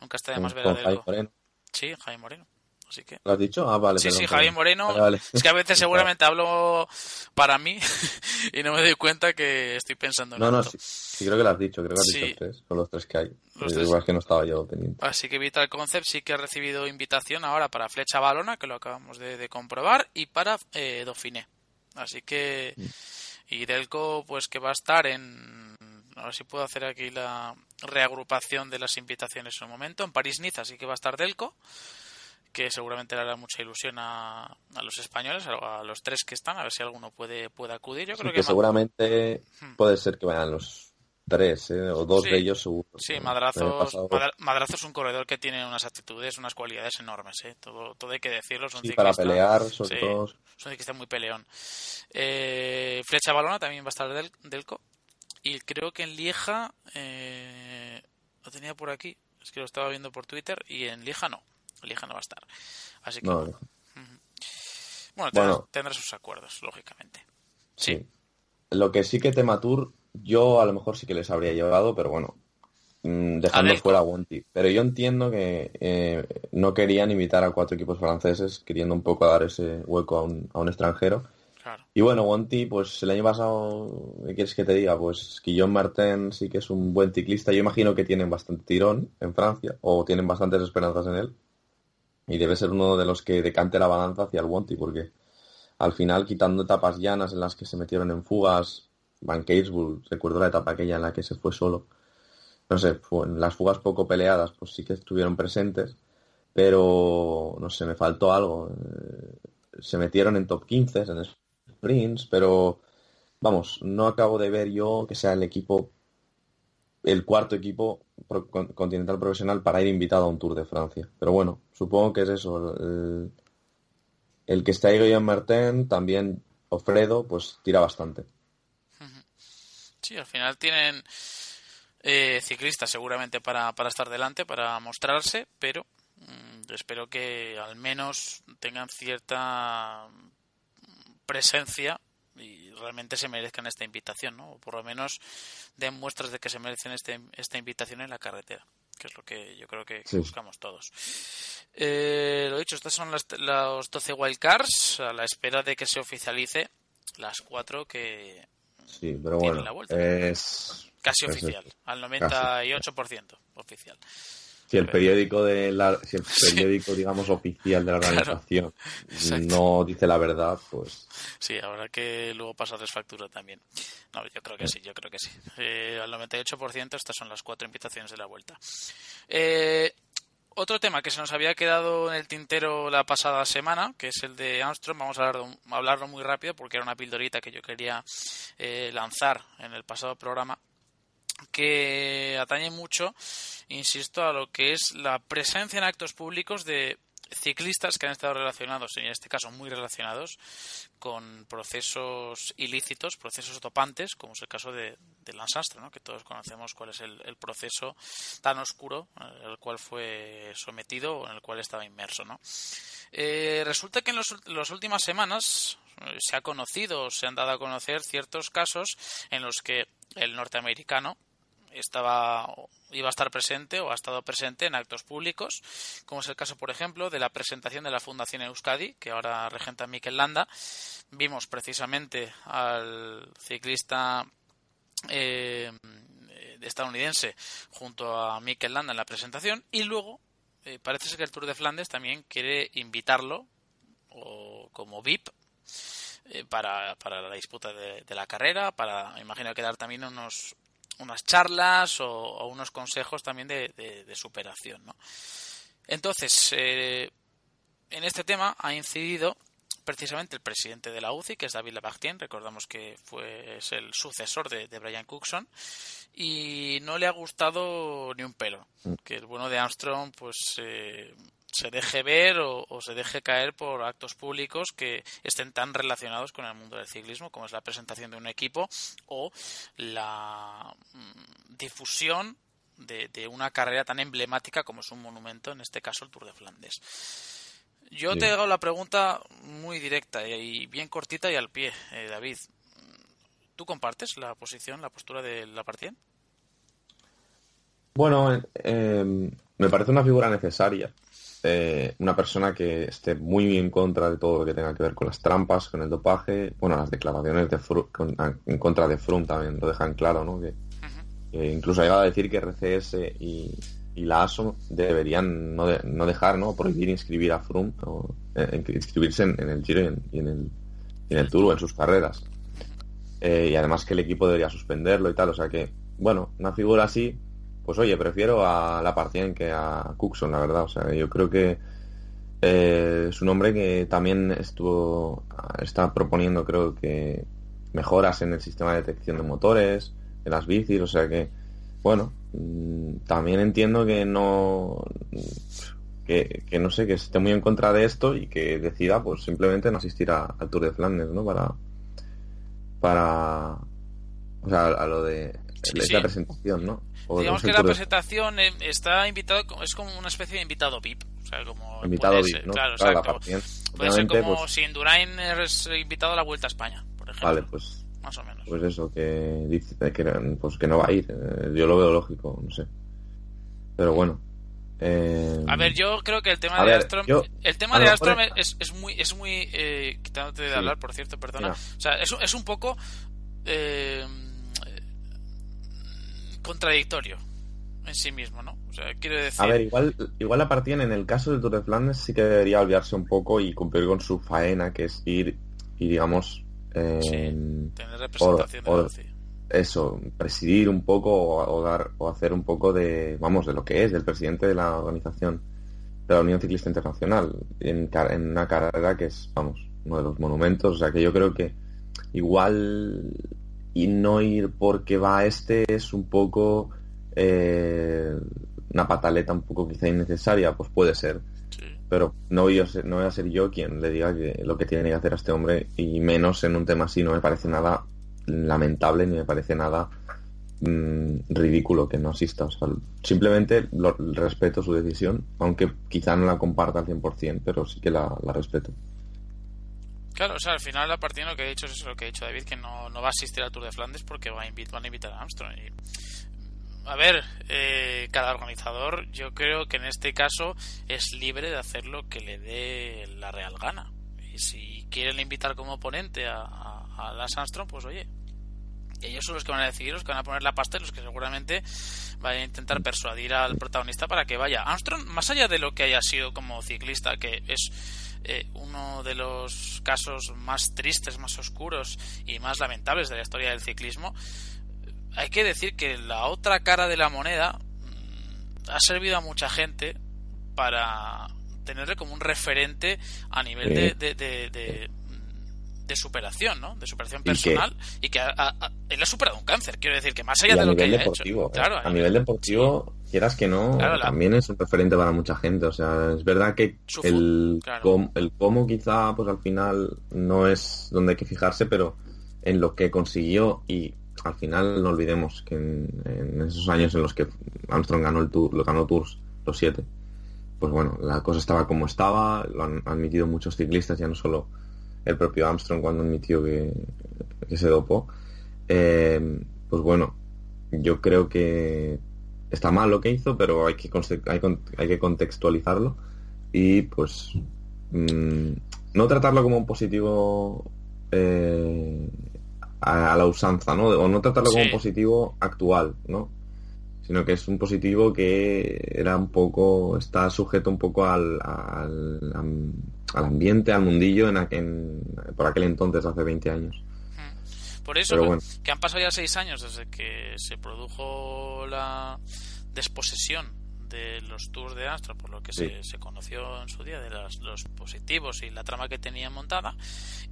nunca está de más ver a Javi Delco. Moreno. Sí, Jaime Moreno. Así que... ¿Lo has dicho? Ah, vale. Sí, perdón, sí. Javier Moreno. Vale, vale. Es que a veces seguramente hablo para mí y no me doy cuenta que estoy pensando en No, no, sí, sí, creo que lo has dicho, creo que has Sí. dicho tres, son los tres que hay. Los Eh, tres. Igual que no estaba yo pendiente. Así que Vital Concept sí que ha recibido invitación ahora para Flecha Balona, que lo acabamos de, de comprobar, y para eh, Dauphiné. Así que. Y Delco, pues que va a estar en. A ver si puedo hacer aquí la reagrupación de las invitaciones en un momento. En París-Niza sí que va a estar Delco, que seguramente le hará mucha ilusión a, a los españoles, a, a los tres que están, a ver si alguno puede, puede acudir. Yo Sí, creo que seguramente puede ser que vayan los tres, ¿eh? o dos Sí. de ellos seguro. Sí, El año Madrazos, pasado- Madra- Madrazo es un corredor que tiene unas actitudes, unas cualidades enormes, ¿eh? todo, todo hay que decirlo. Es un Sí, para pelear, sobre todo. Es un ciclista muy peleón. Eh, Flecha Balona también va a estar del, Delco. Y creo que en Lieja, eh, lo tenía por aquí, es que lo estaba viendo por Twitter, y en Lieja no. En Lieja no va a estar. Así que, No, bueno, tendrá, Bueno. tendrá sus acuerdos, lógicamente. sí. Lo que sí que Tematur, yo a lo mejor sí que les habría llevado, pero bueno, mm, dejando fuera a Wonti. Pero yo entiendo que eh, no querían invitar a cuatro equipos franceses, queriendo un poco dar ese hueco a un, a un extranjero. Claro. Y bueno, Wonti, pues el año pasado, ¿qué quieres que te diga? Pues Guillaume Martin sí que es un buen ciclista. Yo imagino que tienen bastante tirón en Francia, o tienen bastantes esperanzas en él. Y debe ser uno de los que decante la balanza hacia el Wonti, porque al final, quitando etapas llanas en las que se metieron en fugas, Van Keysbull, recuerdo la etapa aquella en la que se fue solo. No sé, en las fugas poco peleadas, pues sí que estuvieron presentes, pero no sé, me faltó algo. Eh, Se metieron en top 15 en sprints, pero vamos, no acabo de ver yo que sea el equipo, el cuarto equipo continental profesional para ir invitado a un Tour de Francia. Pero bueno, supongo que es eso. El, el que está ahí Guillaume Martin, también Ofredo, pues tira bastante. Sí, al final tienen eh, ciclistas seguramente para, para estar delante, para mostrarse, pero mm, espero que al menos tengan cierta mm, presencia y realmente se merezcan esta invitación, ¿no? O por lo menos den muestras de que se merecen este, esta invitación en la carretera, que es lo que yo creo que, Sí. buscamos todos. Eh, lo dicho, estas son las, los 12 wildcards a la espera de que se oficialice las cuatro que Sí, pero Tiene bueno, la vuelta. es casi es oficial, esto. al 98% oficial. Si el periódico de la, si el periódico, digamos, oficial de la organización no dice la verdad, pues Sí, habrá que luego pasarles factura también. No, yo creo que sí, yo creo que sí. Eh, al 98% estas son las cuatro invitaciones de la vuelta. Eh, otro tema que se nos había quedado en el tintero la pasada semana, que es el de Armstrong, vamos a hablar- a hablarlo muy rápido porque era una pildorita que yo quería eh, lanzar en el pasado programa, que atañe mucho, insisto, a lo que es la presencia en actos públicos de ciclistas que han estado relacionados, en este caso muy relacionados, con procesos ilícitos, procesos topantes, como es el caso de, de ¿no? que todos conocemos cuál es el, proceso tan oscuro en el cual fue sometido o en el cual estaba inmerso. ¿no? Eh, resulta que en los, las últimas semanas eh, se ha conocido, se han dado a conocer ciertos casos en los que el norteamericano estaba iba a estar presente o ha estado presente en actos públicos, como es el caso, por ejemplo, de la presentación de la Fundación Euskadi, que ahora regenta Mikel Landa. Vimos precisamente al ciclista eh, estadounidense junto a Mikel Landa en la presentación y luego eh, parece ser que el Tour de Flandes también quiere invitarlo o como VIP eh, para, para la disputa de, de la carrera, para, me imagino que dar también unos unas charlas o, o unos consejos también de, de- de superación, ¿no? Entonces, eh, en este tema ha incidido precisamente el presidente de la UCI, que es David Labartien, recordamos que fue es el sucesor de, de Brian Cookson, y no le ha gustado ni un pelo. Que el bueno de Armstrong, pues eh, se deje ver o, o se deje caer por actos públicos que estén tan relacionados con el mundo del ciclismo, como es la presentación de un equipo o la mm, difusión de, de una carrera tan emblemática como es un monumento, en este caso el Tour de Flandes. Yo Sí. te hago la pregunta muy directa y bien cortita y al pie, eh, David. ¿Tú compartes la posición, la postura de Lapartien? Bueno, eh, me parece una figura necesaria. Eh, una persona que esté muy en contra de todo lo que tenga que ver con las trampas, con el dopaje, bueno, las declaraciones de en contra de Froome también lo dejan claro, ¿no? Que, incluso ha llegado a decir que RCS y, la ASO deberían no, no dejar, ¿no? Prohibir inscribir a Froome o eh, inscribirse en, el Giro y en, el, en el Tour o en sus carreras. Eh, y además que el equipo debería suspenderlo y tal, o sea que, bueno, una figura así pues oye, prefiero a la Partien que a Cookson, la verdad. O sea, yo creo que eh, es un hombre que también estuvo está proponiendo, creo que mejoras en el sistema de detección de motores, de las bicis, o sea que, bueno, mm, también entiendo que no que, no sé, que esté muy en contra de esto y que decida pues simplemente no asistir al Tour de Flandes, ¿no? Para para o sea, a lo de la presentación, ¿no? Digamos que la presentación eh, está invitado, es como una especie de invitado VIP. O sea, como invitado VIP, ¿no? Claro, exacto. Puede ser como pues si Indurain eres invitado a la Vuelta a España, por ejemplo. Vale, pues. Más o menos. Pues eso, que dice que, pues que no va a ir. Eh, yo lo veo lógico, no sé. Pero bueno. Eh... A ver, yo creo que el tema de Astrom, el tema de Astrom es, es, muy, es muy, eh, quitándote de hablar, por cierto, perdona. O sea, es, es un poco eh, contradictorio en sí mismo, ¿no? O sea, quiero decir... A ver, igual, igual la partida en el caso del Tour de Flandes sí que debería olvidarse un poco y cumplir con su faena, que es ir y, digamos... tener representación Eso, presidir un poco o, dar o hacer un poco de, vamos, de lo que es, del presidente de la organización de la Unión Ciclista Internacional en, en una carrera que es, vamos, uno de los monumentos, o sea que yo creo que igual y no ir porque va este es un poco eh, una pataleta un poco quizá innecesaria, pues puede ser. Pero no voy, a ser, no voy a ser yo quien le diga que lo que tiene que hacer a este hombre y menos en un tema así no me parece nada lamentable ni me parece nada mm, ridículo que no asista. O sea, simplemente respeto su decisión, aunque quizá no la comparta al 100%, pero sí que la respeto. Claro, o sea, al final la partida lo que ha dicho es lo que ha dicho David, que no, no va a asistir al Tour de Flandes porque va a van a invitar a Armstrong. Y, a ver, eh, cada organizador yo creo que en este caso es libre de hacer lo que le dé la real gana. Y si quieren invitar como ponente a, a, Lance Armstrong, pues oye, ellos son los que van a decidir, los que van a poner la pasta y los que seguramente van a intentar persuadir al protagonista para que vaya. Armstrong, más allá de lo que haya sido como ciclista, que es eh, uno de los casos más tristes, más oscuros y más lamentables de la historia del ciclismo, hay que decir que la otra cara de la moneda mm, ha servido a mucha gente para tenerle como un referente a nivel de, de superación, ¿no? De superación personal y que, él ha superado un cáncer, quiero decir que más allá de lo que haya hecho. ¿eh? Claro, a, nivel deportivo, quieras que no, también es un referente para mucha gente, o sea, es verdad que el, el cómo quizá pues al final no es donde hay que fijarse, pero en lo que consiguió y al final no olvidemos que en, esos años en los que Armstrong ganó el tour, lo ganó Tours los siete, pues bueno, la cosa estaba como estaba, lo han admitido muchos ciclistas, ya no solo el propio Armstrong cuando admitió que, que se dopó. Eh, pues bueno, yo creo que está mal lo que hizo, pero hay que, hay, que contextualizarlo y pues mm, no tratarlo como un positivo eh, a, la usanza, ¿no? O no tratarlo como un positivo actual, ¿no? Sino que es un positivo que era un poco, está sujeto un poco al, al, al ambiente, al mundillo en, aquel, por aquel entonces, hace 20 años. Por eso, que han pasado ya seis años desde que se produjo la desposesión de los tours de Astra, por lo que se, conoció en su día de los positivos y la trama que tenía montada.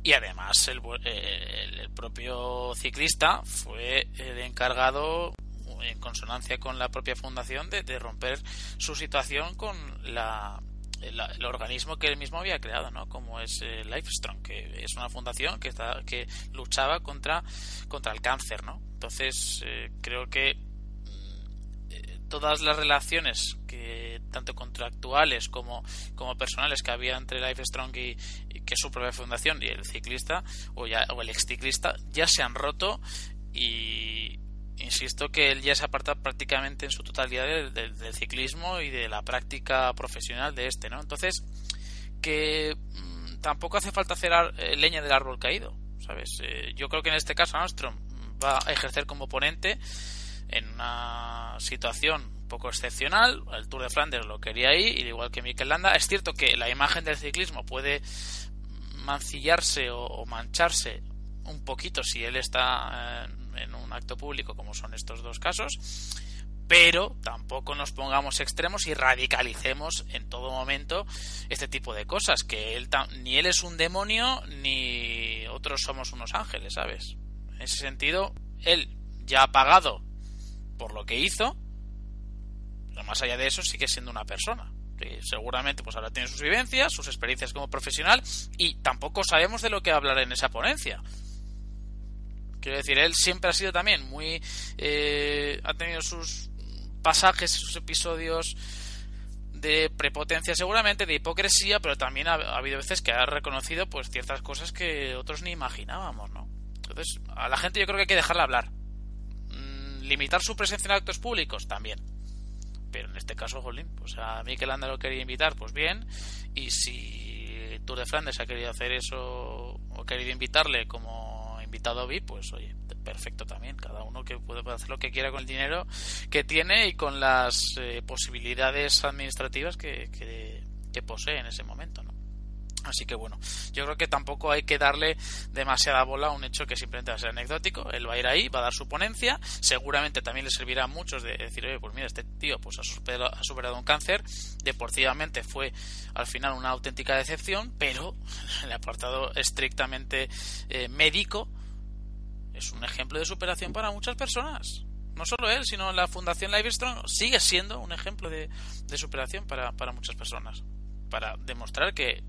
Y además, el, el, propio ciclista fue el encargado, en consonancia con la propia fundación, de, de romper su situación con la el, organismo que él mismo había creado, ¿no? Como es eh, que es una fundación que está, que luchaba contra contra el cáncer, ¿no? Entonces eh, creo que mm, eh, todas las relaciones que tanto contractuales como, como personales que había entre Lifestrong y, que es su propia fundación y el ciclista o ya o el ex ciclista ya se han roto y, insisto que él ya se aparta prácticamente en su totalidad del, ciclismo y de la práctica profesional de este, ¿no? Entonces, que mm, tampoco hace falta hacer eh, leña del árbol caído, ¿sabes? Eh, yo creo que en este caso Armstrong va a ejercer como ponente en una situación un poco excepcional. El Tour de Flanders lo quería y igual que Mikel Landa. Es cierto que la imagen del ciclismo puede mancillarse o, mancharse un poquito si él está en un acto público, como son estos dos casos pero tampoco nos pongamos extremos y radicalicemos en todo momento este tipo de cosas, que él ni él es un demonio ni otros somos unos ángeles, ¿sabes? En ese sentido, él ya ha pagado por lo que hizo, pero más allá de eso sigue siendo una persona. Seguramente pues ahora tiene sus vivencias, sus experiencias como profesional y tampoco sabemos de lo que hablar en esa ponencia. Quiero decir, él siempre ha sido también muy... Eh, ha tenido sus pasajes, sus episodios de prepotencia seguramente, de hipocresía, pero también ha, habido veces que ha reconocido pues ciertas cosas que otros ni imaginábamos, ¿no? Entonces, a la gente yo creo que hay que dejarla hablar. Mm, limitar su presencia en actos públicos también. Pero en este caso, Jolín, pues a Mikel Landa lo quería invitar, pues bien. Y si Tour de Flandes ha querido hacer eso o querido invitarle como invitado VIP, pues oye, perfecto también. Cada uno que puede hacer lo que quiera con el dinero que tiene y con las eh, posibilidades administrativas que, posee en ese momento, ¿no? Así que bueno, yo creo que tampoco hay que darle demasiada bola a un hecho que simplemente va a ser anecdótico. Él va a ir ahí, va a dar su ponencia. Seguramente también le servirá a muchos de decir, oye, pues mira, este tío pues ha superado, ha superado un cáncer. Deportivamente fue al final una auténtica decepción, pero en el apartado estrictamente eh, médico es un ejemplo de superación para muchas personas. No solo él, sino la Fundación Livestrong sigue siendo un ejemplo de, superación para, muchas personas. Para demostrar que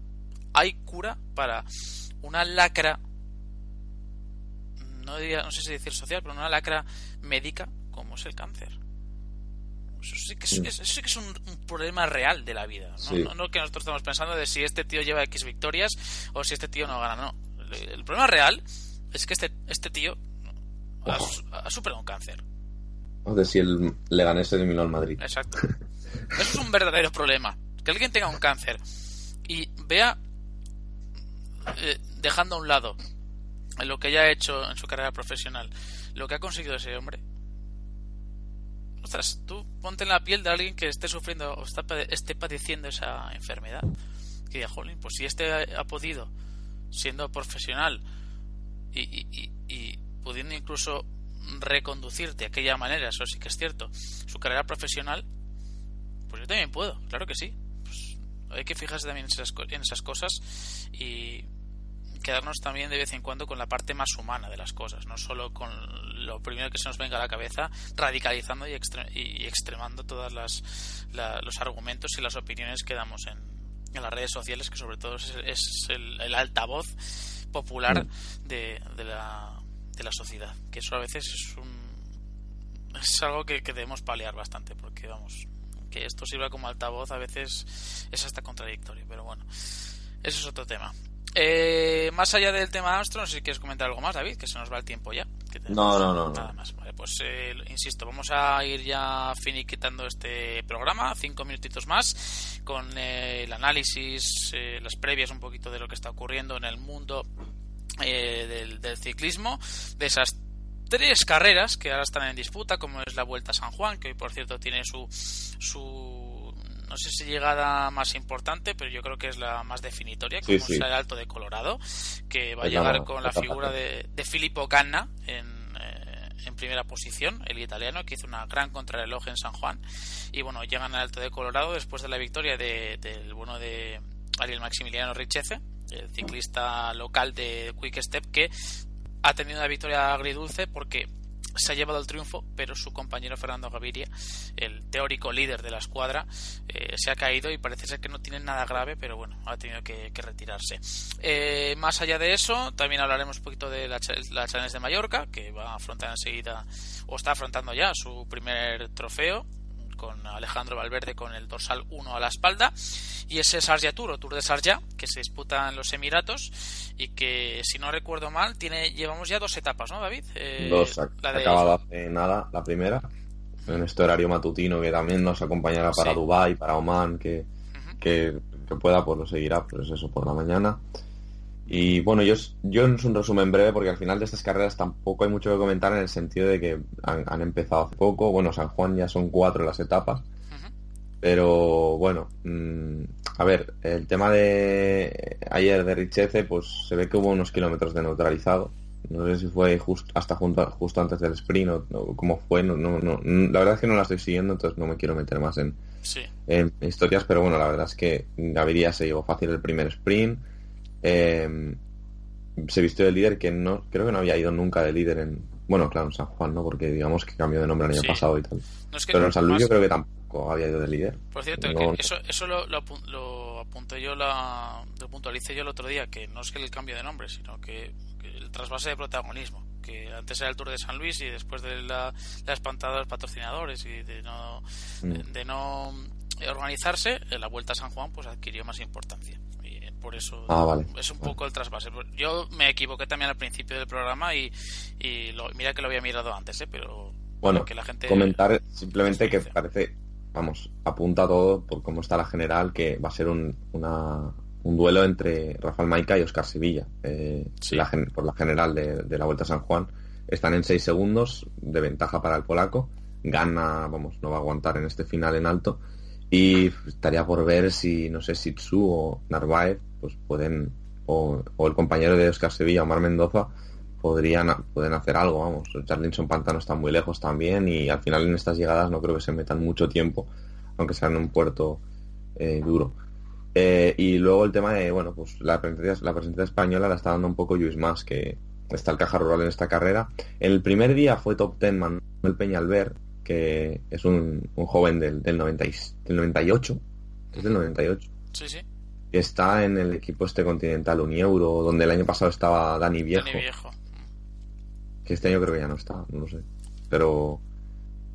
hay cura para una lacra, no, diría, no sé si decir social, pero una lacra médica como es el cáncer. Eso sí que es, un, problema real de la vida. ¿no? No, que nosotros estamos pensando de si este tío lleva X victorias o si este tío no gana. No. El problema real es que este, este tío ha, superado un cáncer. O de si el Leganés eliminó al Madrid. Exacto. Eso es un verdadero problema. Que alguien tenga un cáncer y vea, eh, dejando a un lado lo que haya hecho en su carrera profesional, lo que ha conseguido ese hombre. Ostras, tú ponte en la piel de alguien que esté sufriendo o está, esté padeciendo esa enfermedad. Que diga, jolín, pues si este ha podido, siendo profesional, y, pudiendo incluso reconducirte de aquella manera, eso sí que es cierto, su carrera profesional, pues yo también puedo, claro que sí. Pues hay que fijarse también en esas, en esas cosas y quedarnos también de vez en cuando con la parte más humana de las cosas, no solo con lo primero que se nos venga a la cabeza, radicalizando y, extremando todos los argumentos y las opiniones que damos en, las redes sociales, que sobre todo es, el altavoz popular mm. de, de, la, de la sociedad. Que eso a veces es un es algo que, debemos paliar bastante porque vamos que esto sirva como altavoz a veces es hasta contradictorio pero bueno eso es otro tema eh, más allá del tema Armstrong si quieres comentar algo más David que se nos va el tiempo ya. No, no, no, nada más. Vale, pues eh, insisto vamos a ir ya finiquitando este programa cinco minutitos más con eh, el análisis las previas un poquito de lo que está ocurriendo en el mundo eh, del, ciclismo, de esas tres carreras que ahora están en disputa, como es la Vuelta a San Juan, que hoy por cierto tiene su, su no sé si llegada más importante, pero yo creo que es la más definitoria, como es el Alto de Colorado, que va a llegar con la figura de, de Filippo Ganna en, eh, en primera posición, el italiano, que hizo una gran contrarreloj en San Juan. Y bueno, llegan al Alto de Colorado después de la victoria del bueno de Ariel Maximiliano Richeze, el ciclista local de Quick Step, que ha tenido una victoria agridulce porque se ha llevado el triunfo, pero su compañero Fernando Gaviria, el teórico líder de la escuadra, eh, se ha caído y parece ser que no tiene nada grave, pero bueno, ha tenido que, retirarse. Eh, más allá de eso, también hablaremos un poquito de la, la Challenge de Mallorca, que va a afrontar enseguida, o está afrontando ya su primer trofeo, con Alejandro Valverde con el dorsal 1 a la espalda. Y ese Sarja Tour o Tour de Sarja, que se disputa en los Emiratos y que, si no recuerdo mal, tiene llevamos ya dos etapas, ¿no, David? Eh, dos, ha acabado hace nada la primera, en este horario matutino que también nos acompañará para Dubai, para Oman, que, que, pueda, pues lo seguirá, pues eso, por la mañana. Y bueno, yo, yo es un resumen breve porque al final de estas carreras tampoco hay mucho que comentar en el sentido de que han, empezado hace poco. Bueno, San Juan ya son cuatro las etapas. Pero bueno, mm, a ver, el tema de ayer de Richeze, pues se ve que hubo unos kilómetros de neutralizado. No sé si fue justo hasta junto, justo antes del sprint o, cómo fue. No, no, la verdad es que no la estoy siguiendo, entonces no me quiero meter más en, en historias. Pero bueno, la verdad es que Gaviria se llevó fácil el primer sprint eh, se vistió de líder que no creo que no había ido nunca de líder en bueno claro en San Juan no porque digamos que cambió de nombre el año pasado y tal. Pero en San Luis yo creo que tampoco había ido de líder. Por cierto eso, eso lo, lo, apunté yo la, lo puntualicé yo el otro día que no es que el cambio de nombre sino que, el trasvase de protagonismo que antes era el Tour de San Luis y después de la, la espantada de los patrocinadores y de no mm. de no organizarse la vuelta a San Juan pues adquirió más importancia por eso ah, es un poco el trasvase. Yo me equivoqué también al principio del programa y, mira que lo había mirado antes, ¿eh? pero bueno, que la gente comentar simplemente que parece, vamos, apunta todo por cómo está la general, que va a ser un, un duelo entre Rafael Maica y Oscar Sevilla, eh, por la general de, la Vuelta a San Juan. Están en 6 segundos de ventaja para el polaco. Gana, vamos, no va a aguantar en este final en alto. Y estaría por ver si, no sé, si Tsu o Narváez pues pueden, o, el compañero de Oscar Sevilla, Omar Mendoza, podrían pueden hacer algo, vamos. Charlinson Pantano está muy lejos también y al final en estas llegadas no creo que se metan mucho tiempo, aunque sea en un puerto eh, duro. Eh, y luego el tema de, bueno, pues la presencia, la presencia española la está dando un poco Luis Más, que está el caja rural en esta carrera. El primer día fue top 10 Manuel Peñalver, que es un, un joven del, del, 90, del 98, es del 98. Sí, sí está en el equipo este continental Unieuro, donde el año pasado estaba Dani Viejo. Que este año creo que ya no está, no lo sé. Pero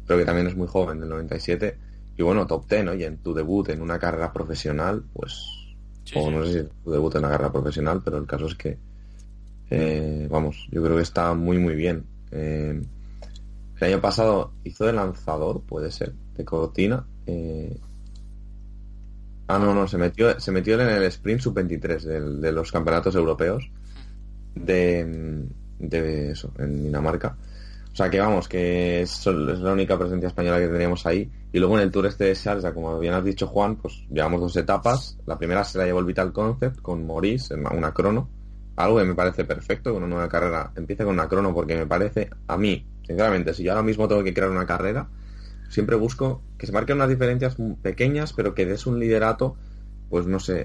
creo que también es muy joven, del 97. Y bueno, top 10, oye, en tu debut en una carrera profesional, pues... o no sé si tu debut en una carrera profesional, pero el caso es que... Eh, vamos, yo creo que está muy, muy bien. Eh, el año pasado hizo de lanzador, puede ser, de cortina. Eh, Ah, no, no, se metió, se metió en el sprint sub-23 de, los campeonatos europeos de, de eso, en Dinamarca. O sea que vamos, que es, la única presencia española que teníamos ahí. Y luego en el Tour este de Sharjah, como bien has dicho Juan, pues llevamos dos etapas. La primera se la llevó el Vital Concept con Maurice una crono. Algo que me parece perfecto con una nueva carrera. Empieza con una crono porque me parece, a mí, sinceramente, si yo ahora mismo tengo que crear una carrera, siempre busco que se marquen unas diferencias pequeñas, pero que des un liderato, pues no sé,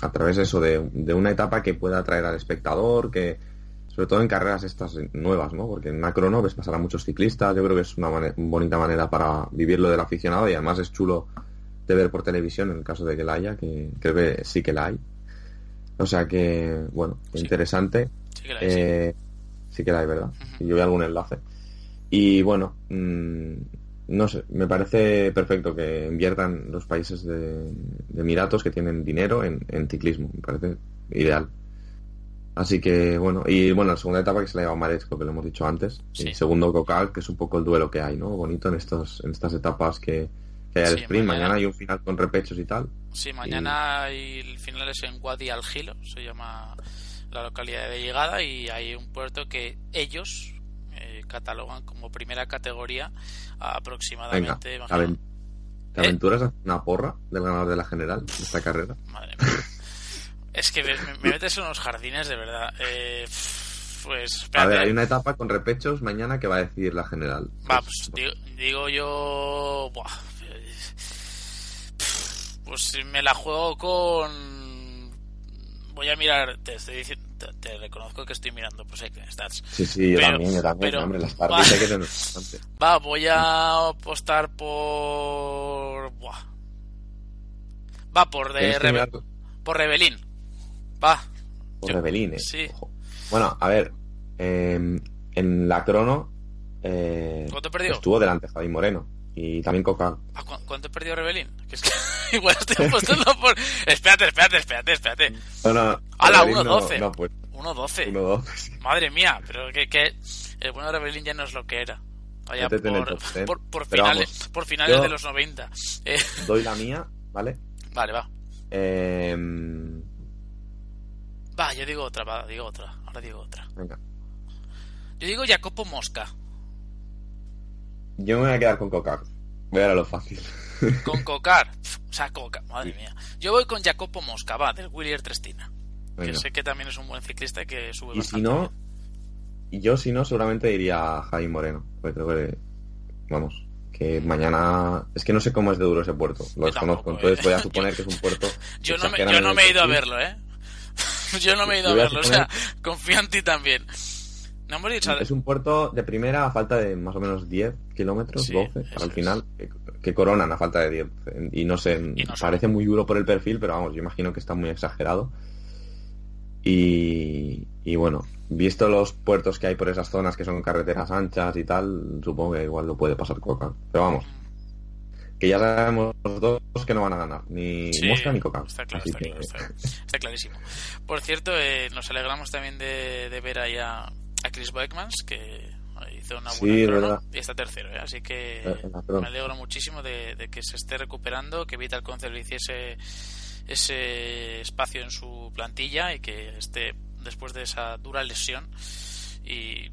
a través de eso, de, una etapa que pueda atraer al espectador, que sobre todo en carreras estas nuevas, ¿no? Porque en una crono ves pasar a muchos ciclistas, yo creo que es una bonita manera para vivirlo del aficionado y además es chulo de ver por televisión en el caso de que la haya, que creo que sí que la hay. O sea que, bueno, interesante. Sí que la hay, eh, sí. que la hay ¿verdad? Y yo veo algún enlace. Y bueno, mmm, no sé, me parece perfecto que inviertan los países de, Emiratos que tienen dinero en, ciclismo, me parece ideal. Así que bueno, y bueno, la segunda etapa que se la lleva Maresco, que lo hemos dicho antes, y segundo Cocal, que es un poco el duelo que hay, ¿no? Bonito en estos en estas etapas que, hay al sprint. Mañana, hay un final con repechos y tal. Sí, mañana hay el final es en Wadi Al Gilo, se llama la localidad de llegada, y hay un puerto que ellos catalogan como primera categoría aproximadamente. Venga, ¿Te ¿Eh? aventuras una porra del ganador de la general de esta carrera? Madre mía. Es que me, metes en unos jardines de verdad. Eh, pues. A ver, hay una etapa con repechos mañana que va a decidir la general. Va, pues, digo, yo. Buah, pues me la juego con. Voy a mirar, te estoy diciendo te, reconozco que estoy mirando pues stats. Sí, sí, yo también, yo también, hombre, las va, hay que tener. Va, voy a apostar por... Buah. Va, por de por Rebelín. Va. Por Rebelín, eh. Sí. Bueno, a ver, eh, en la crono eh, ¿Cuánto perdió? estuvo delante Javi Moreno. Y también Coca. ¿A cu- ¿Cuánto he perdido Rebelín? Que es que igual estoy apostando por... Espérate, espérate, espérate, espérate. No, no, ¡Hala, Rebelín no- 1-12! No, pues 1-12. 1-12. Madre mía, pero que, que el bueno de Rebelín ya no es lo que era. Vaya el por, por, finales, vamos, por finales de los 90. Eh, Doy la mía, ¿vale? vale, va. Eh, Va, yo digo otra, va, digo otra. Ahora digo otra. venga. Yo digo Jacopo Mosca. Yo me voy a quedar con Coca. Voy a lo fácil. Con Cocar. O sea, Coca, madre mía. Yo voy con Jacopo Mosca, va, del Willier Trestina. Que sé que también es un buen ciclista y que sube Y bastante. si no, y yo si no, seguramente diría a Jaime Moreno. Porque creo que, vamos, que mañana... Es que no sé cómo es de duro ese puerto. Lo desconozco. Entonces ¿eh? voy a suponer que es un puerto... Yo no me, exageran yo no me he ido a verlo, ¿eh? yo no me he ido a verlo, o sea, confío en ti también. No hemos dicho... Es un puerto de primera a falta de más o menos 10 kilómetros, Sí, 12, eso para el es. final, que, que coronan a falta de 10. Y no sé, Y no parece muy duro por el perfil, pero vamos, yo imagino que está muy exagerado. Y, y bueno, visto los puertos que hay por esas zonas que son carreteras anchas y tal, supongo que igual lo puede pasar Coca. Pero vamos, que ya sabemos los dos que no van a ganar, ni Sí, Mosca ni Coca. Está claro, Así está, que- claro está, está clarísimo. Por cierto, eh, nos alegramos también de, de ver ahí a, a Chris Beckmans, que hizo una Sí, buena crono, verdad. y está tercero, ¿eh? así que Eh, crono. me alegro muchísimo de, de que se esté recuperando, que Vital Concel hiciese ese espacio en su plantilla y que esté después de esa dura lesión y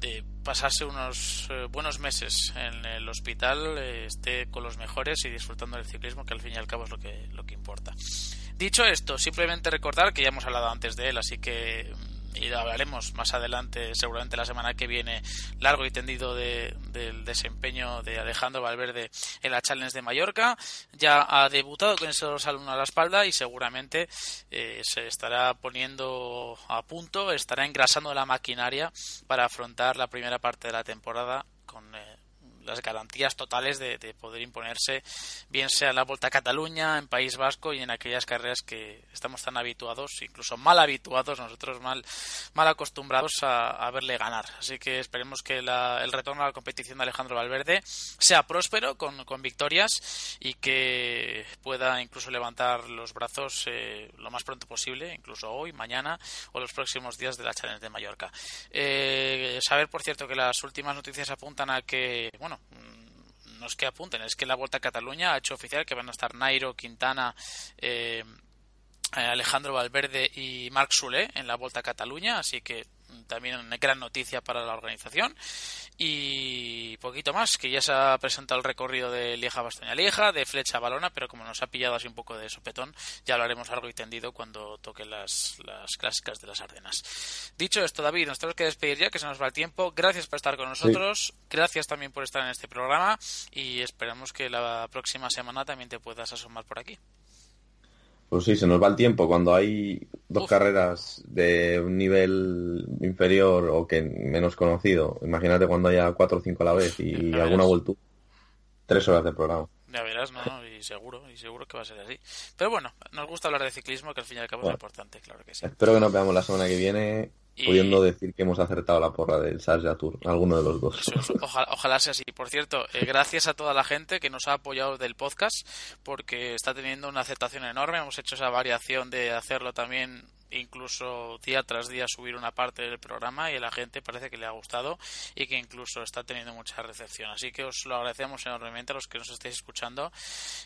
de pasarse unos eh, buenos meses en el hospital, eh, esté con los mejores y disfrutando del ciclismo, que al fin y al cabo es lo que, lo que importa. Dicho esto, simplemente recordar que ya hemos hablado antes de él, así que y hablaremos más adelante, seguramente la semana que viene, largo y tendido de- del desempeño de Alejandro Valverde en la Challenge de Mallorca. Ya ha debutado con ese uno a la espalda y seguramente eh, se estará poniendo a punto, estará engrasando la maquinaria para afrontar la primera parte de la temporada con eh, las garantías totales de, de poder imponerse, bien sea la Volta a Cataluña, en País Vasco y en aquellas carreras que estamos tan habituados, incluso mal habituados, nosotros mal, mal acostumbrados a, a verle ganar. Así que esperemos que la- el retorno a la competición de Alejandro Valverde sea próspero, con, con victorias y que pueda incluso levantar los brazos eh, lo más pronto posible, incluso hoy, mañana o los próximos días de la Challenge de Mallorca. Eh, saber, por cierto, que las últimas noticias apuntan a que, bueno, no es que apunten, es que la Vuelta a Cataluña ha hecho oficial que van a estar Nairo, Quintana, eh, Alejandro Valverde y Marc Soler en la Vuelta a Cataluña, así que también una gran noticia para la organización. Y poquito más, que ya se ha presentado el recorrido de Lieja Bastoña Lieja, de Flecha a Balona, pero como nos ha pillado así un poco de sopetón, ya lo haremos largo y tendido cuando toquen las, las clásicas de las Ardenas. Dicho esto, David, nos tenemos que despedir ya, que se nos va el tiempo. Gracias por estar con nosotros, gracias también por estar en este programa y esperamos que la próxima semana también te puedas asomar por aquí. Pues sí, se nos va el tiempo cuando hay dos Uf. carreras de un nivel inferior o que menos conocido. Imagínate cuando haya cuatro o cinco a la vez y Ya alguna vuelta. Tres horas de programa. Ya verás, ¿no? Y seguro, y seguro que va a ser así. Pero bueno, nos gusta hablar de ciclismo, que al fin y al cabo es lo importante, claro que sí. Espero que nos veamos la semana que viene Y- pudiendo decir que hemos acertado la porra del Sarja Tour, alguno de los dos. Eso es, ojalá, ojalá sea así. Por cierto, eh, gracias a toda la gente que nos ha apoyado del podcast, porque está teniendo una aceptación enorme. Hemos hecho esa variación de hacerlo también, incluso día tras día, subir una parte del programa y a la gente parece que le ha gustado y que incluso está teniendo mucha recepción. Así que os lo agradecemos enormemente a los que nos estéis escuchando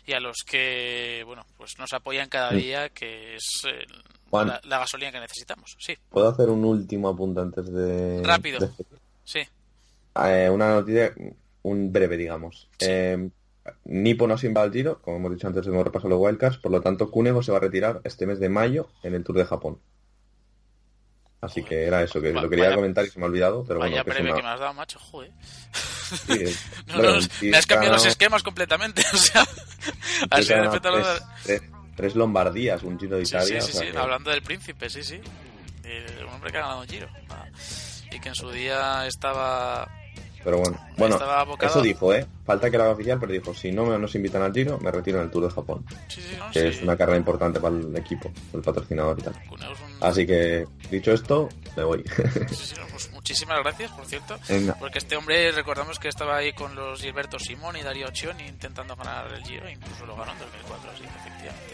y a los que, bueno, pues nos apoyan cada día, que es eh, Juan. la, la gasolina que necesitamos. Sí, ¿Puedo hacer un último apunte antes de... Rápido. de- sí. Eh, una noticia, un breve, digamos. Sí. Eh, Nipo no se va al Giro, como hemos dicho antes, hemos repasado los wildcards, por lo tanto, Cunego se va a retirar este mes de mayo en el Tour de Japón. Así Joder. que era eso, que Va- lo quería vaya- comentar y se me ha olvidado, pero Vaya bueno, que una- me has dado, macho, joder. sí, es- No, bueno, no, un tío me has cambiado los esquemas completamente. O sea, así de repente tres, tres- tres Lombardías, un Giro de Sí, Italia. sí, sí, o sea sí, que- hablando del príncipe, sí, sí. Eh, un hombre que ha ganado un giro. Ah, Y que en su día estaba Pero bueno, bueno, eso dijo, ¿eh? Falta que lo haga oficial, pero dijo, si no nos invitan al Giro, me retiro en el Tour de Japón. que es una carrera importante para el equipo, el patrocinador y tal. Así que, dicho esto, me voy. pues muchísimas gracias, por cierto. Porque este hombre, recordamos que estaba ahí con los Gilberto Simón y Darío Chioni intentando ganar el Giro, incluso lo ganó en 2004, así que efectivamente.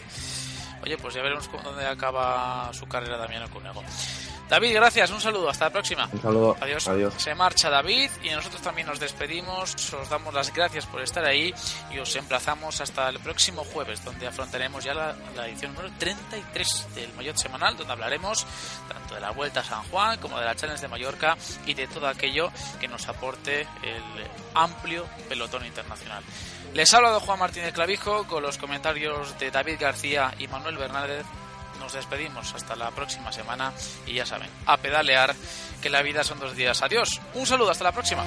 Oye, pues ya veremos dónde acaba su carrera Damiano Cunego. David, gracias, un saludo, hasta la próxima. Un saludo. Adiós. Adiós. Se marcha David y nosotros también nos despedimos, os damos las gracias por estar ahí y os emplazamos hasta el próximo jueves, donde afrontaremos ya la, edición número 33 del Mayotte Semanal, donde hablaremos tanto de la Vuelta a San Juan como de la Challenge de Mallorca y de todo aquello que nos aporte el amplio pelotón internacional. Les habla de Juan Martínez Clavijo con los comentarios de David García y Manuel Bernández nos despedimos hasta la próxima semana y ya saben, a pedalear que la vida son dos días. Adiós, un saludo, hasta la próxima.